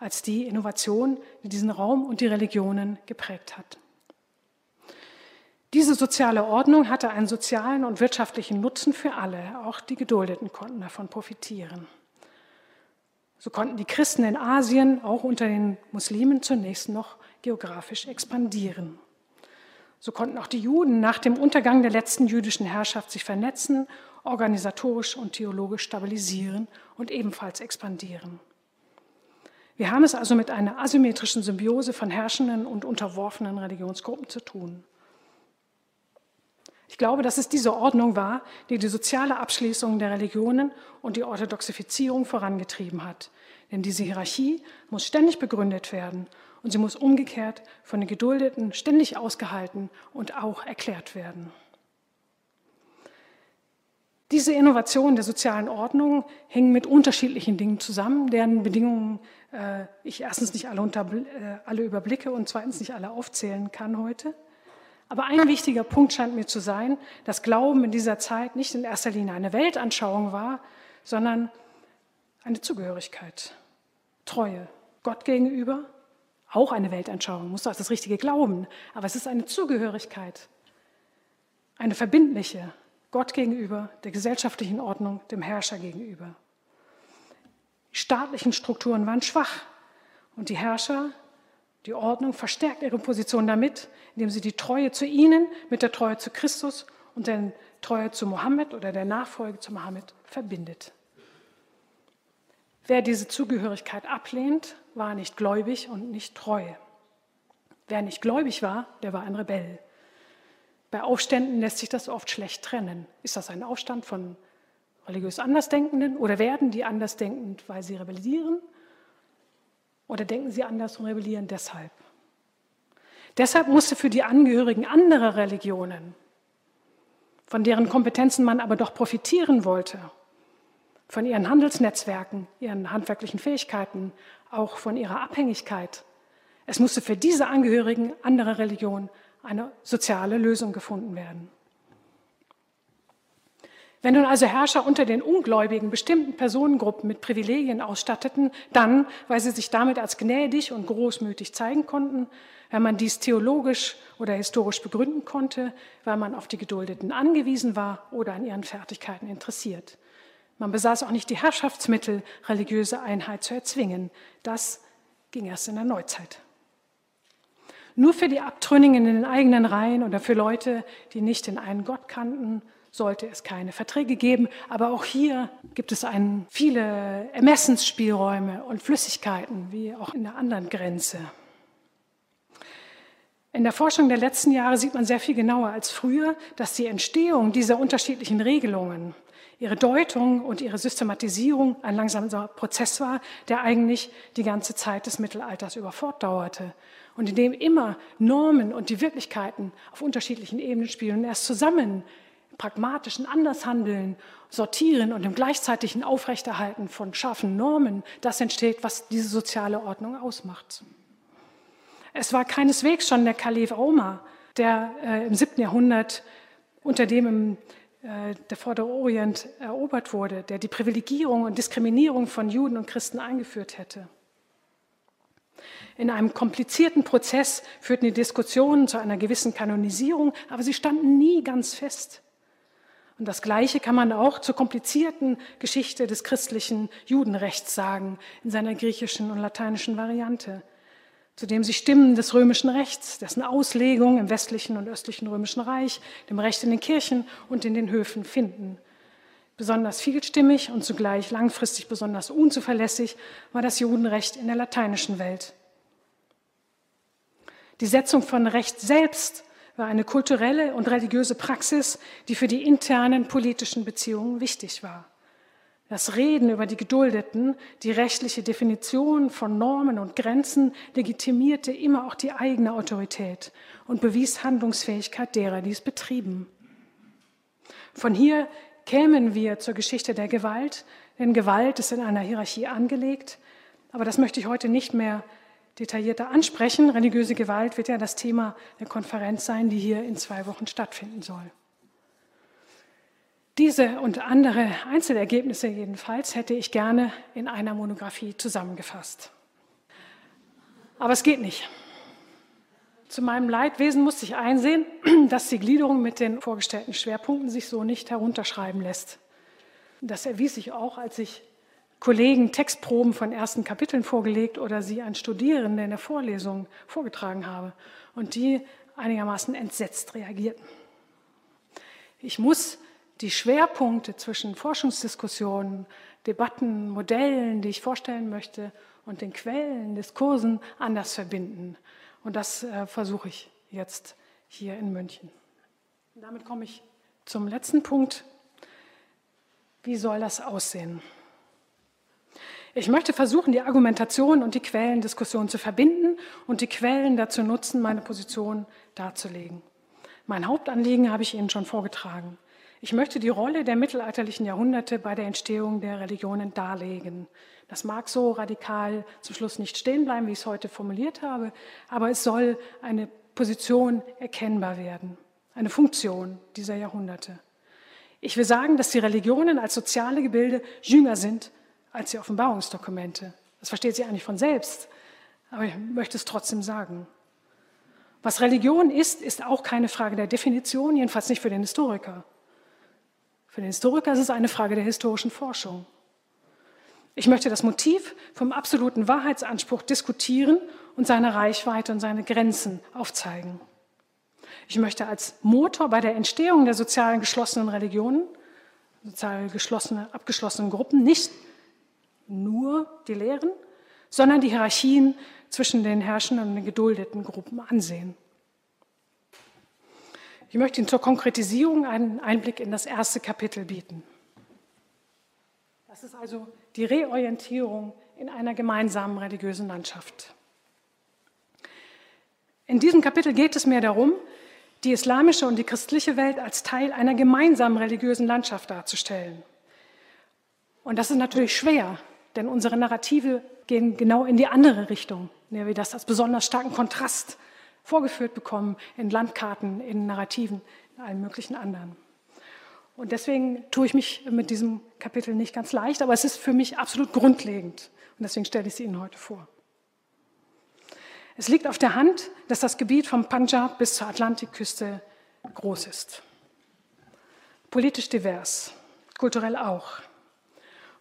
als die Innovation, die diesen Raum und die Religionen geprägt hat. Diese soziale Ordnung hatte einen sozialen und wirtschaftlichen Nutzen für alle. Auch die Geduldeten konnten davon profitieren. So konnten die Christen in Asien auch unter den Muslimen zunächst noch geografisch expandieren. So konnten auch die Juden nach dem Untergang der letzten jüdischen Herrschaft sich vernetzen, organisatorisch und theologisch stabilisieren und ebenfalls expandieren. Wir haben es also mit einer asymmetrischen Symbiose von herrschenden und unterworfenen Religionsgruppen zu tun. Ich glaube, dass es diese Ordnung war, die die soziale Abschließung der Religionen und die Orthodoxifizierung vorangetrieben hat. Denn diese Hierarchie muss ständig begründet werden und sie muss umgekehrt von den Geduldeten ständig ausgehalten und auch erklärt werden. Diese Innovation der sozialen Ordnung hängen mit unterschiedlichen Dingen zusammen, deren Bedingungen äh, ich erstens nicht alle, unter, äh, alle überblicke und zweitens nicht alle aufzählen kann heute. Aber ein wichtiger Punkt scheint mir zu sein, dass Glauben in dieser Zeit nicht in erster Linie eine Weltanschauung war, sondern eine Zugehörigkeit, Treue Gott gegenüber, auch eine Weltanschauung, muss auch das richtige Glauben, aber es ist eine Zugehörigkeit, eine verbindliche Gott gegenüber, der gesellschaftlichen Ordnung, dem Herrscher gegenüber. Die staatlichen Strukturen waren schwach und die Herrscher die Ordnung verstärkt ihre Position damit, indem sie die Treue zu ihnen mit der Treue zu Christus und der Treue zu Mohammed oder der Nachfolge zu Mohammed verbindet. Wer diese Zugehörigkeit ablehnt, war nicht gläubig und nicht treu. Wer nicht gläubig war, der war ein Rebell. Bei Aufständen lässt sich das oft schlecht trennen. Ist das ein Aufstand von religiös Andersdenkenden oder werden die andersdenkend, weil sie rebellieren? Oder denken sie anders und rebellieren deshalb? Deshalb musste für die Angehörigen anderer Religionen, von deren Kompetenzen man aber doch profitieren wollte, von ihren Handelsnetzwerken, ihren handwerklichen Fähigkeiten, auch von ihrer Abhängigkeit, es musste für diese Angehörigen anderer Religionen eine soziale Lösung gefunden werden. Wenn nun also Herrscher unter den Ungläubigen bestimmten Personengruppen mit Privilegien ausstatteten, dann, weil sie sich damit als gnädig und großmütig zeigen konnten, weil man dies theologisch oder historisch begründen konnte, weil man auf die Geduldeten angewiesen war oder an ihren Fertigkeiten interessiert. Man besaß auch nicht die Herrschaftsmittel, religiöse Einheit zu erzwingen. Das ging erst in der Neuzeit. Nur für die Abtrünnigen in den eigenen Reihen oder für Leute, die nicht den einen Gott kannten, sollte es keine Verträge geben. Aber auch hier gibt es einen, viele Ermessensspielräume und Flüssigkeiten, wie auch in der anderen Grenze. In der Forschung der letzten Jahre sieht man sehr viel genauer als früher, dass die Entstehung dieser unterschiedlichen Regelungen, ihre Deutung und ihre Systematisierung ein langsamer Prozess war, der eigentlich die ganze Zeit des Mittelalters über fortdauerte und in dem immer Normen und die Wirklichkeiten auf unterschiedlichen Ebenen spielen und erst zusammen pragmatischen Andershandeln, Sortieren und im gleichzeitigen Aufrechterhalten von scharfen Normen das entsteht, was diese soziale Ordnung ausmacht. Es war keineswegs schon der Kalif Omar, der äh, im 7. Jahrhundert unter dem im, äh, der Vordere Orient erobert wurde, der die Privilegierung und Diskriminierung von Juden und Christen eingeführt hätte. In einem komplizierten Prozess führten die Diskussionen zu einer gewissen Kanonisierung, aber sie standen nie ganz fest. Und das Gleiche kann man auch zur komplizierten Geschichte des christlichen Judenrechts sagen, in seiner griechischen und lateinischen Variante. zudem sie Stimmen des römischen Rechts, dessen Auslegung im westlichen und östlichen römischen Reich, dem Recht in den Kirchen und in den Höfen finden. Besonders vielstimmig und zugleich langfristig besonders unzuverlässig war das Judenrecht in der lateinischen Welt. Die Setzung von Recht selbst war eine kulturelle und religiöse Praxis, die für die internen politischen Beziehungen wichtig war. Das Reden über die Geduldeten, die rechtliche Definition von Normen und Grenzen legitimierte immer auch die eigene Autorität und bewies Handlungsfähigkeit derer, die es betrieben. Von hier kämen wir zur Geschichte der Gewalt, denn Gewalt ist in einer Hierarchie angelegt, aber das möchte ich heute nicht mehr detaillierter ansprechen. Religiöse Gewalt wird ja das Thema der Konferenz sein, die hier in zwei Wochen stattfinden soll. Diese und andere Einzelergebnisse jedenfalls hätte ich gerne in einer Monographie zusammengefasst. Aber es geht nicht. Zu meinem Leidwesen musste ich einsehen, dass die Gliederung mit den vorgestellten Schwerpunkten sich so nicht herunterschreiben lässt. Das erwies sich auch, als ich Kollegen Textproben von ersten Kapiteln vorgelegt oder sie an Studierende in der Vorlesung vorgetragen habe und die einigermaßen entsetzt reagierten. Ich muss die Schwerpunkte zwischen Forschungsdiskussionen, Debatten, Modellen, die ich vorstellen möchte, und den Quellen, Diskursen anders verbinden. Und das äh, versuche ich jetzt hier in München. Und damit komme ich zum letzten Punkt. Wie soll das aussehen? Ich möchte versuchen, die Argumentation und die Quellendiskussion zu verbinden und die Quellen dazu nutzen, meine Position darzulegen. Mein Hauptanliegen habe ich Ihnen schon vorgetragen. Ich möchte die Rolle der mittelalterlichen Jahrhunderte bei der Entstehung der Religionen darlegen. Das mag so radikal zum Schluss nicht stehen bleiben, wie ich es heute formuliert habe, aber es soll eine Position erkennbar werden, eine Funktion dieser Jahrhunderte. Ich will sagen, dass die Religionen als soziale Gebilde jünger sind als die Offenbarungsdokumente. Das versteht sie eigentlich von selbst, aber ich möchte es trotzdem sagen. Was Religion ist, ist auch keine Frage der Definition, jedenfalls nicht für den Historiker. Für den Historiker ist es eine Frage der historischen Forschung. Ich möchte das Motiv vom absoluten Wahrheitsanspruch diskutieren und seine Reichweite und seine Grenzen aufzeigen. Ich möchte als Motor bei der Entstehung der sozialen geschlossenen Religionen, sozial geschlossene, abgeschlossenen Gruppen, nicht nur die Lehren, sondern die Hierarchien zwischen den herrschenden und den geduldeten Gruppen ansehen. Ich möchte Ihnen zur Konkretisierung einen Einblick in das erste Kapitel bieten. Das ist also die Reorientierung in einer gemeinsamen religiösen Landschaft. In diesem Kapitel geht es mir darum, die islamische und die christliche Welt als Teil einer gemeinsamen religiösen Landschaft darzustellen. Und das ist natürlich schwer, denn unsere Narrative gehen genau in die andere Richtung, in der wir das als besonders starken Kontrast vorgeführt bekommen in Landkarten, in Narrativen, in allen möglichen anderen. Und deswegen tue ich mich mit diesem Kapitel nicht ganz leicht, aber es ist für mich absolut grundlegend. Und deswegen stelle ich es Ihnen heute vor. Es liegt auf der Hand, dass das Gebiet vom Punjab bis zur Atlantikküste groß ist. Politisch divers, kulturell auch.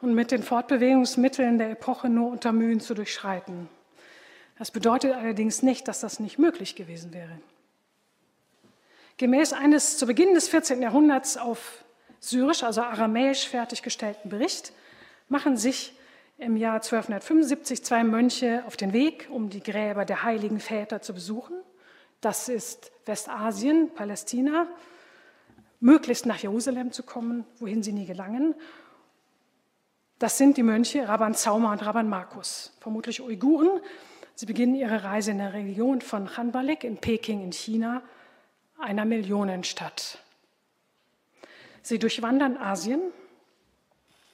Und mit den Fortbewegungsmitteln der Epoche nur unter Mühen zu durchschreiten. Das bedeutet allerdings nicht, dass das nicht möglich gewesen wäre. Gemäß eines zu Beginn des 14. Jahrhunderts auf Syrisch, also Aramäisch fertiggestellten Bericht, machen sich im Jahr 1275 zwei Mönche auf den Weg, um die Gräber der heiligen Väter zu besuchen. Das ist Westasien, Palästina, möglichst nach Jerusalem zu kommen, wohin sie nie gelangen. Das sind die Mönche Rabban Zauma und Rabban Markus, vermutlich Uiguren, Sie beginnen ihre Reise in der Region von Hanbalik in Peking in China, einer Millionenstadt. Sie durchwandern Asien.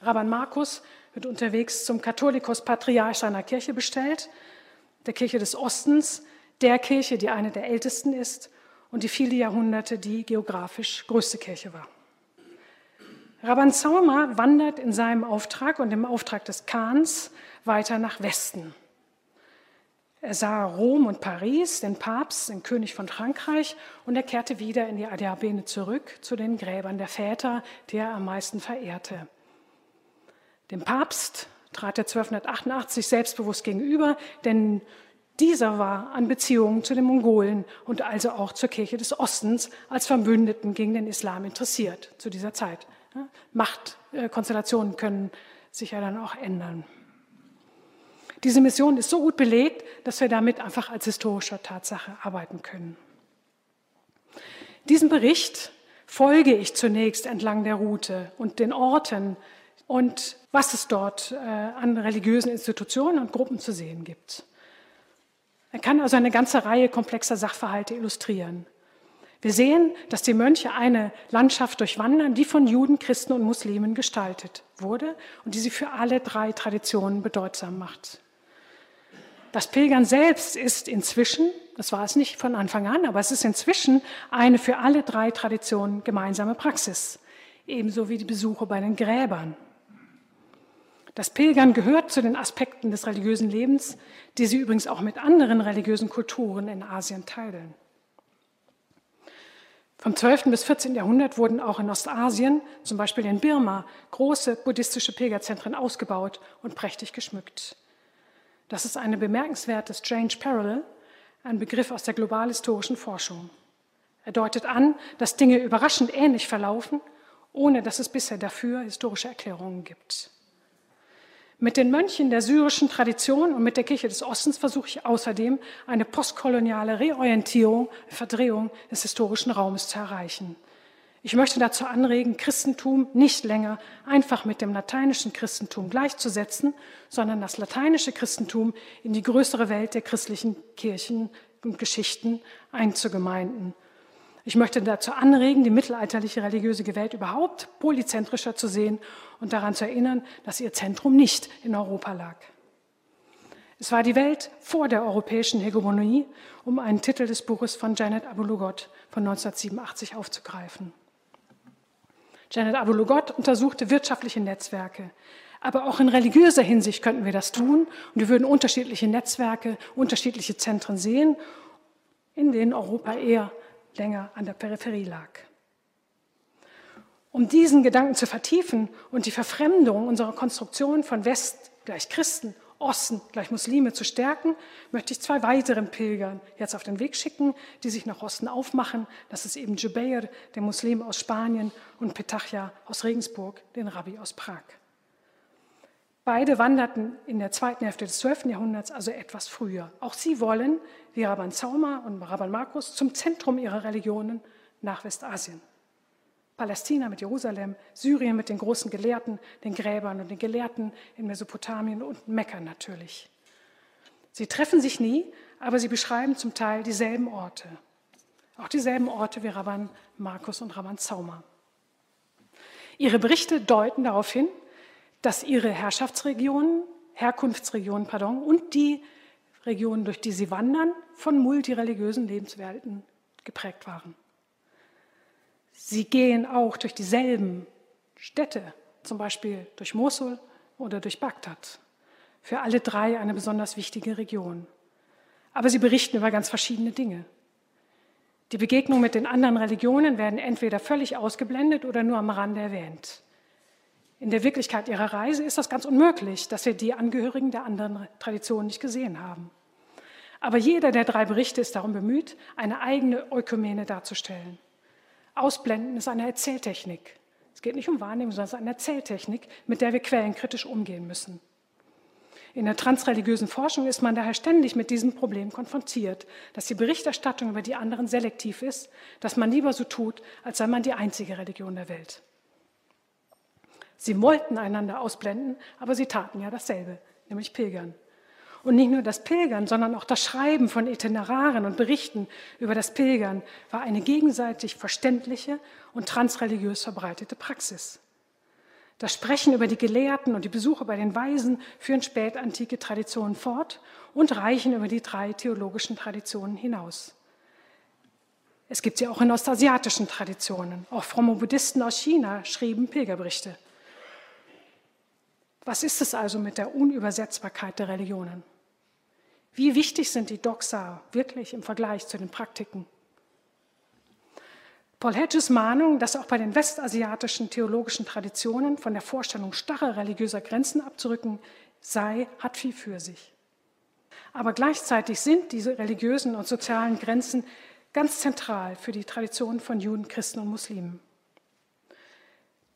Rabban Markus wird unterwegs zum Katholikos Patriarch seiner Kirche bestellt, der Kirche des Ostens, der Kirche, die eine der ältesten ist und die viele Jahrhunderte die geografisch größte Kirche war. Rabban Zauma wandert in seinem Auftrag und im Auftrag des Khans weiter nach Westen. Er sah Rom und Paris, den Papst, den König von Frankreich und er kehrte wieder in die Adiabene zurück zu den Gräbern der Väter, die er am meisten verehrte. Dem Papst trat er 1288 selbstbewusst gegenüber, denn Dieser war an Beziehungen zu den Mongolen und also auch zur Kirche des Ostens als Verbündeten gegen den Islam interessiert zu dieser Zeit. Machtkonstellationen können sich ja dann auch ändern. Diese Mission ist so gut belegt, dass wir damit einfach als historischer Tatsache arbeiten können. Diesem Bericht folge ich zunächst entlang der Route und den Orten und was es dort äh, an religiösen Institutionen und Gruppen zu sehen gibt. Er kann also eine ganze Reihe komplexer Sachverhalte illustrieren. Wir sehen, dass die Mönche eine Landschaft durchwandern, die von Juden, Christen und Muslimen gestaltet wurde und die sie für alle drei Traditionen bedeutsam macht. Das Pilgern selbst ist inzwischen, das war es nicht von Anfang an, aber es ist inzwischen eine für alle drei Traditionen gemeinsame Praxis, ebenso wie die Besuche bei den Gräbern. Das Pilgern gehört zu den Aspekten des religiösen Lebens, die sie übrigens auch mit anderen religiösen Kulturen in Asien teilen. Vom 12. bis 14. Jahrhundert wurden auch in Ostasien, zum Beispiel in Birma, große buddhistische Pilgerzentren ausgebaut und prächtig geschmückt. Das ist eine bemerkenswerte Strange Parallel, ein Begriff aus der globalhistorischen Forschung. Er deutet an, dass Dinge überraschend ähnlich verlaufen, ohne dass es bisher dafür historische Erklärungen gibt. Mit den Mönchen der syrischen Tradition und mit der Kirche des Ostens versuche ich außerdem eine postkoloniale Reorientierung, Verdrehung des historischen Raumes zu erreichen. Ich möchte dazu anregen, Christentum nicht länger einfach mit dem lateinischen Christentum gleichzusetzen, sondern das lateinische Christentum in die größere Welt der christlichen Kirchen und Geschichten einzugemeinden. Ich möchte dazu anregen, die mittelalterliche religiöse Welt überhaupt polyzentrischer zu sehen und daran zu erinnern, dass ihr Zentrum nicht in Europa lag. Es war die Welt vor der europäischen Hegemonie, um einen Titel des Buches von Janet Abu-Lughod von 1987 aufzugreifen. Janet Abu-Lughod untersuchte wirtschaftliche Netzwerke. Aber auch in religiöser Hinsicht könnten wir das tun und wir würden unterschiedliche Netzwerke, unterschiedliche Zentren sehen, in denen Europa eher länger an der Peripherie lag. Um diesen Gedanken zu vertiefen und die Verfremdung unserer Konstruktion von West gleich Christen, Osten gleich Muslime zu stärken, möchte ich zwei weiteren Pilgern jetzt auf den Weg schicken, die sich nach Osten aufmachen. Das ist eben Jubeir, der Muslim aus Spanien, und Petachia aus Regensburg, den Rabbi aus Prag. Beide wanderten in der zweiten Hälfte des 12. Jahrhunderts, also etwas früher. Auch sie wollen, wie Rabban Zauma und Rabban Markus, zum Zentrum ihrer Religionen nach Westasien. Palästina mit Jerusalem, Syrien mit den großen Gelehrten, den Gräbern und den Gelehrten in Mesopotamien und Mekka natürlich. Sie treffen sich nie, aber sie beschreiben zum Teil dieselben Orte. Auch dieselben Orte wie Rabban Markus und Rabban Zauma. Ihre Berichte deuten darauf hin, dass ihre Herrschaftsregionen, Herkunftsregionen, pardon, und die Regionen, durch die sie wandern, von multireligiösen Lebenswelten geprägt waren. Sie gehen auch durch dieselben Städte, zum Beispiel durch Mosul oder durch Bagdad. Für alle drei eine besonders wichtige Region. Aber sie berichten über ganz verschiedene Dinge. Die Begegnungen mit den anderen Religionen werden entweder völlig ausgeblendet oder nur am Rande erwähnt. In der Wirklichkeit ihrer Reise ist das ganz unmöglich, dass wir die Angehörigen der anderen Traditionen nicht gesehen haben. Aber jeder der drei Berichte ist darum bemüht, eine eigene Ökumene darzustellen. Ausblenden ist eine Erzähltechnik. Es geht nicht um Wahrnehmung, sondern es ist eine Erzähltechnik, mit der wir quellenkritisch umgehen müssen. In der transreligiösen Forschung ist man daher ständig mit diesem Problem konfrontiert, dass die Berichterstattung über die anderen selektiv ist, dass man lieber so tut, als sei man die einzige Religion der Welt. Sie wollten einander ausblenden, aber sie taten ja dasselbe, nämlich pilgern. Und nicht nur das Pilgern, sondern auch das Schreiben von Itineraren und Berichten über das Pilgern war eine gegenseitig verständliche und transreligiös verbreitete Praxis. Das Sprechen über die Gelehrten und die Besuche bei den Weisen führen spätantike Traditionen fort und reichen über die drei theologischen Traditionen hinaus. Es gibt sie auch in ostasiatischen Traditionen. Auch fromme Buddhisten aus China schrieben Pilgerberichte. Was ist es also mit der Unübersetzbarkeit der Religionen? Wie wichtig sind die Doxa wirklich im Vergleich zu den Praktiken? Paul Hedges Mahnung, dass auch bei den westasiatischen theologischen Traditionen von der Vorstellung starrer religiöser Grenzen abzurücken sei, hat viel für sich. Aber gleichzeitig sind diese religiösen und sozialen Grenzen ganz zentral für die Tradition von Juden, Christen und Muslimen.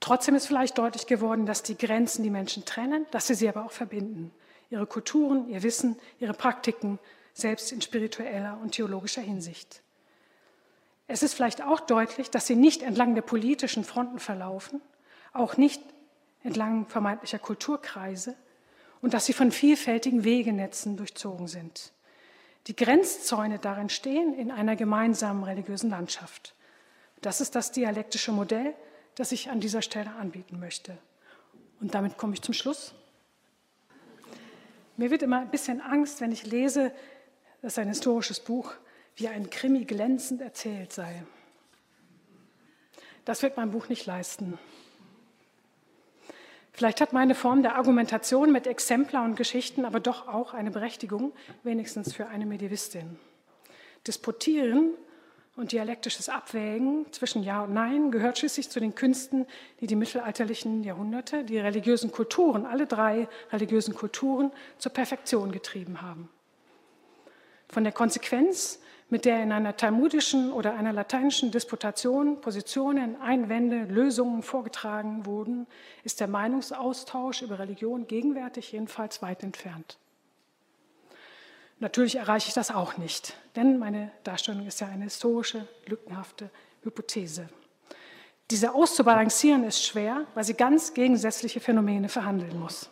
Trotzdem ist vielleicht deutlich geworden, dass die Grenzen die Menschen trennen, dass sie sie aber auch verbinden. Ihre Kulturen, ihr Wissen, ihre Praktiken, selbst in spiritueller und theologischer Hinsicht. Es ist vielleicht auch deutlich, dass sie nicht entlang der politischen Fronten verlaufen, auch nicht entlang vermeintlicher Kulturkreise und dass sie von vielfältigen Wegenetzen durchzogen sind. Die Grenzzäune darin stehen in einer gemeinsamen religiösen Landschaft. Das ist das dialektische Modell, das ich an dieser Stelle anbieten möchte. Und damit komme ich zum Schluss. Mir wird immer ein bisschen Angst, wenn ich lese, dass ein historisches Buch wie ein Krimi glänzend erzählt sei. Das wird mein Buch nicht leisten. Vielleicht hat meine Form der Argumentation mit Exemplar und Geschichten aber doch auch eine Berechtigung, wenigstens für eine Medievistin. Disputieren und dialektisches Abwägen zwischen Ja und Nein gehört schließlich zu den Künsten, die die mittelalterlichen Jahrhunderte, die religiösen Kulturen, alle drei religiösen Kulturen zur Perfektion getrieben haben. Von der Konsequenz mit der in einer talmudischen oder einer lateinischen Disputation Positionen, Einwände, Lösungen vorgetragen wurden, ist der Meinungsaustausch über Religion gegenwärtig jedenfalls weit entfernt. Natürlich erreiche ich das auch nicht, denn meine Darstellung ist ja eine historische, lückenhafte Hypothese. Diese auszubalancieren ist schwer, weil sie ganz gegensätzliche Phänomene verhandeln muss.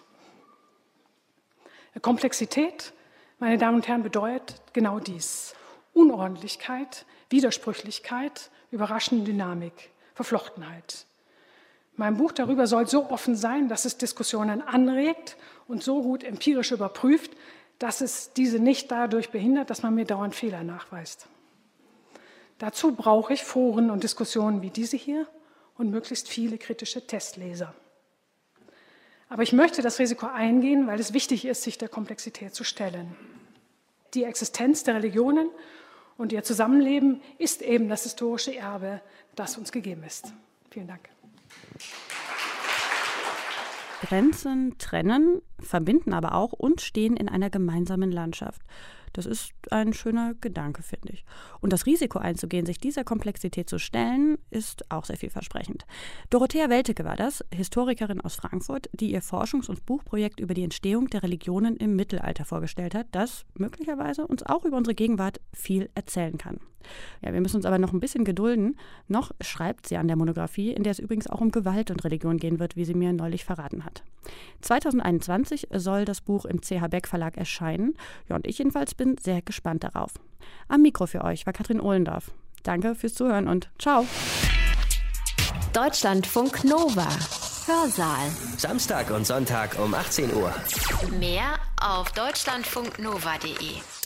Komplexität, meine Damen und Herren, bedeutet genau dies. Unordentlichkeit, Widersprüchlichkeit, überraschende Dynamik, Verflochtenheit. Mein Buch darüber soll so offen sein, dass es Diskussionen anregt und so gut empirisch überprüft, dass es diese nicht dadurch behindert, dass man mir dauernd Fehler nachweist. Dazu brauche ich Foren und Diskussionen wie diese hier und möglichst viele kritische Testleser. Aber ich möchte das Risiko eingehen, weil es wichtig ist, sich der Komplexität zu stellen. Die Existenz der Religionen und ihr Zusammenleben ist eben das historische Erbe, das uns gegeben ist. Vielen Dank. Grenzen trennen, verbinden aber auch und stehen in einer gemeinsamen Landschaft. Das ist ein schöner Gedanke, finde ich. Und das Risiko einzugehen, sich dieser Komplexität zu stellen, ist auch sehr vielversprechend. Dorothea Welteke war das, Historikerin aus Frankfurt, die ihr Forschungs- und Buchprojekt über die Entstehung der Religionen im Mittelalter vorgestellt hat, das möglicherweise uns auch über unsere Gegenwart viel erzählen kann. Ja, wir müssen uns aber noch ein bisschen gedulden. Noch schreibt sie an der Monographie, in der es übrigens auch um Gewalt und Religion gehen wird, wie sie mir neulich verraten hat. 2021 soll das Buch im CH Beck Verlag erscheinen. Ja, und ich jedenfalls bin sehr gespannt darauf. Am Mikro für euch war Katrin Ohlendorf. Danke fürs Zuhören und ciao. Deutschlandfunk Nova. Hörsaal. Samstag und Sonntag um 18 Uhr. Mehr auf deutschlandfunknova.de.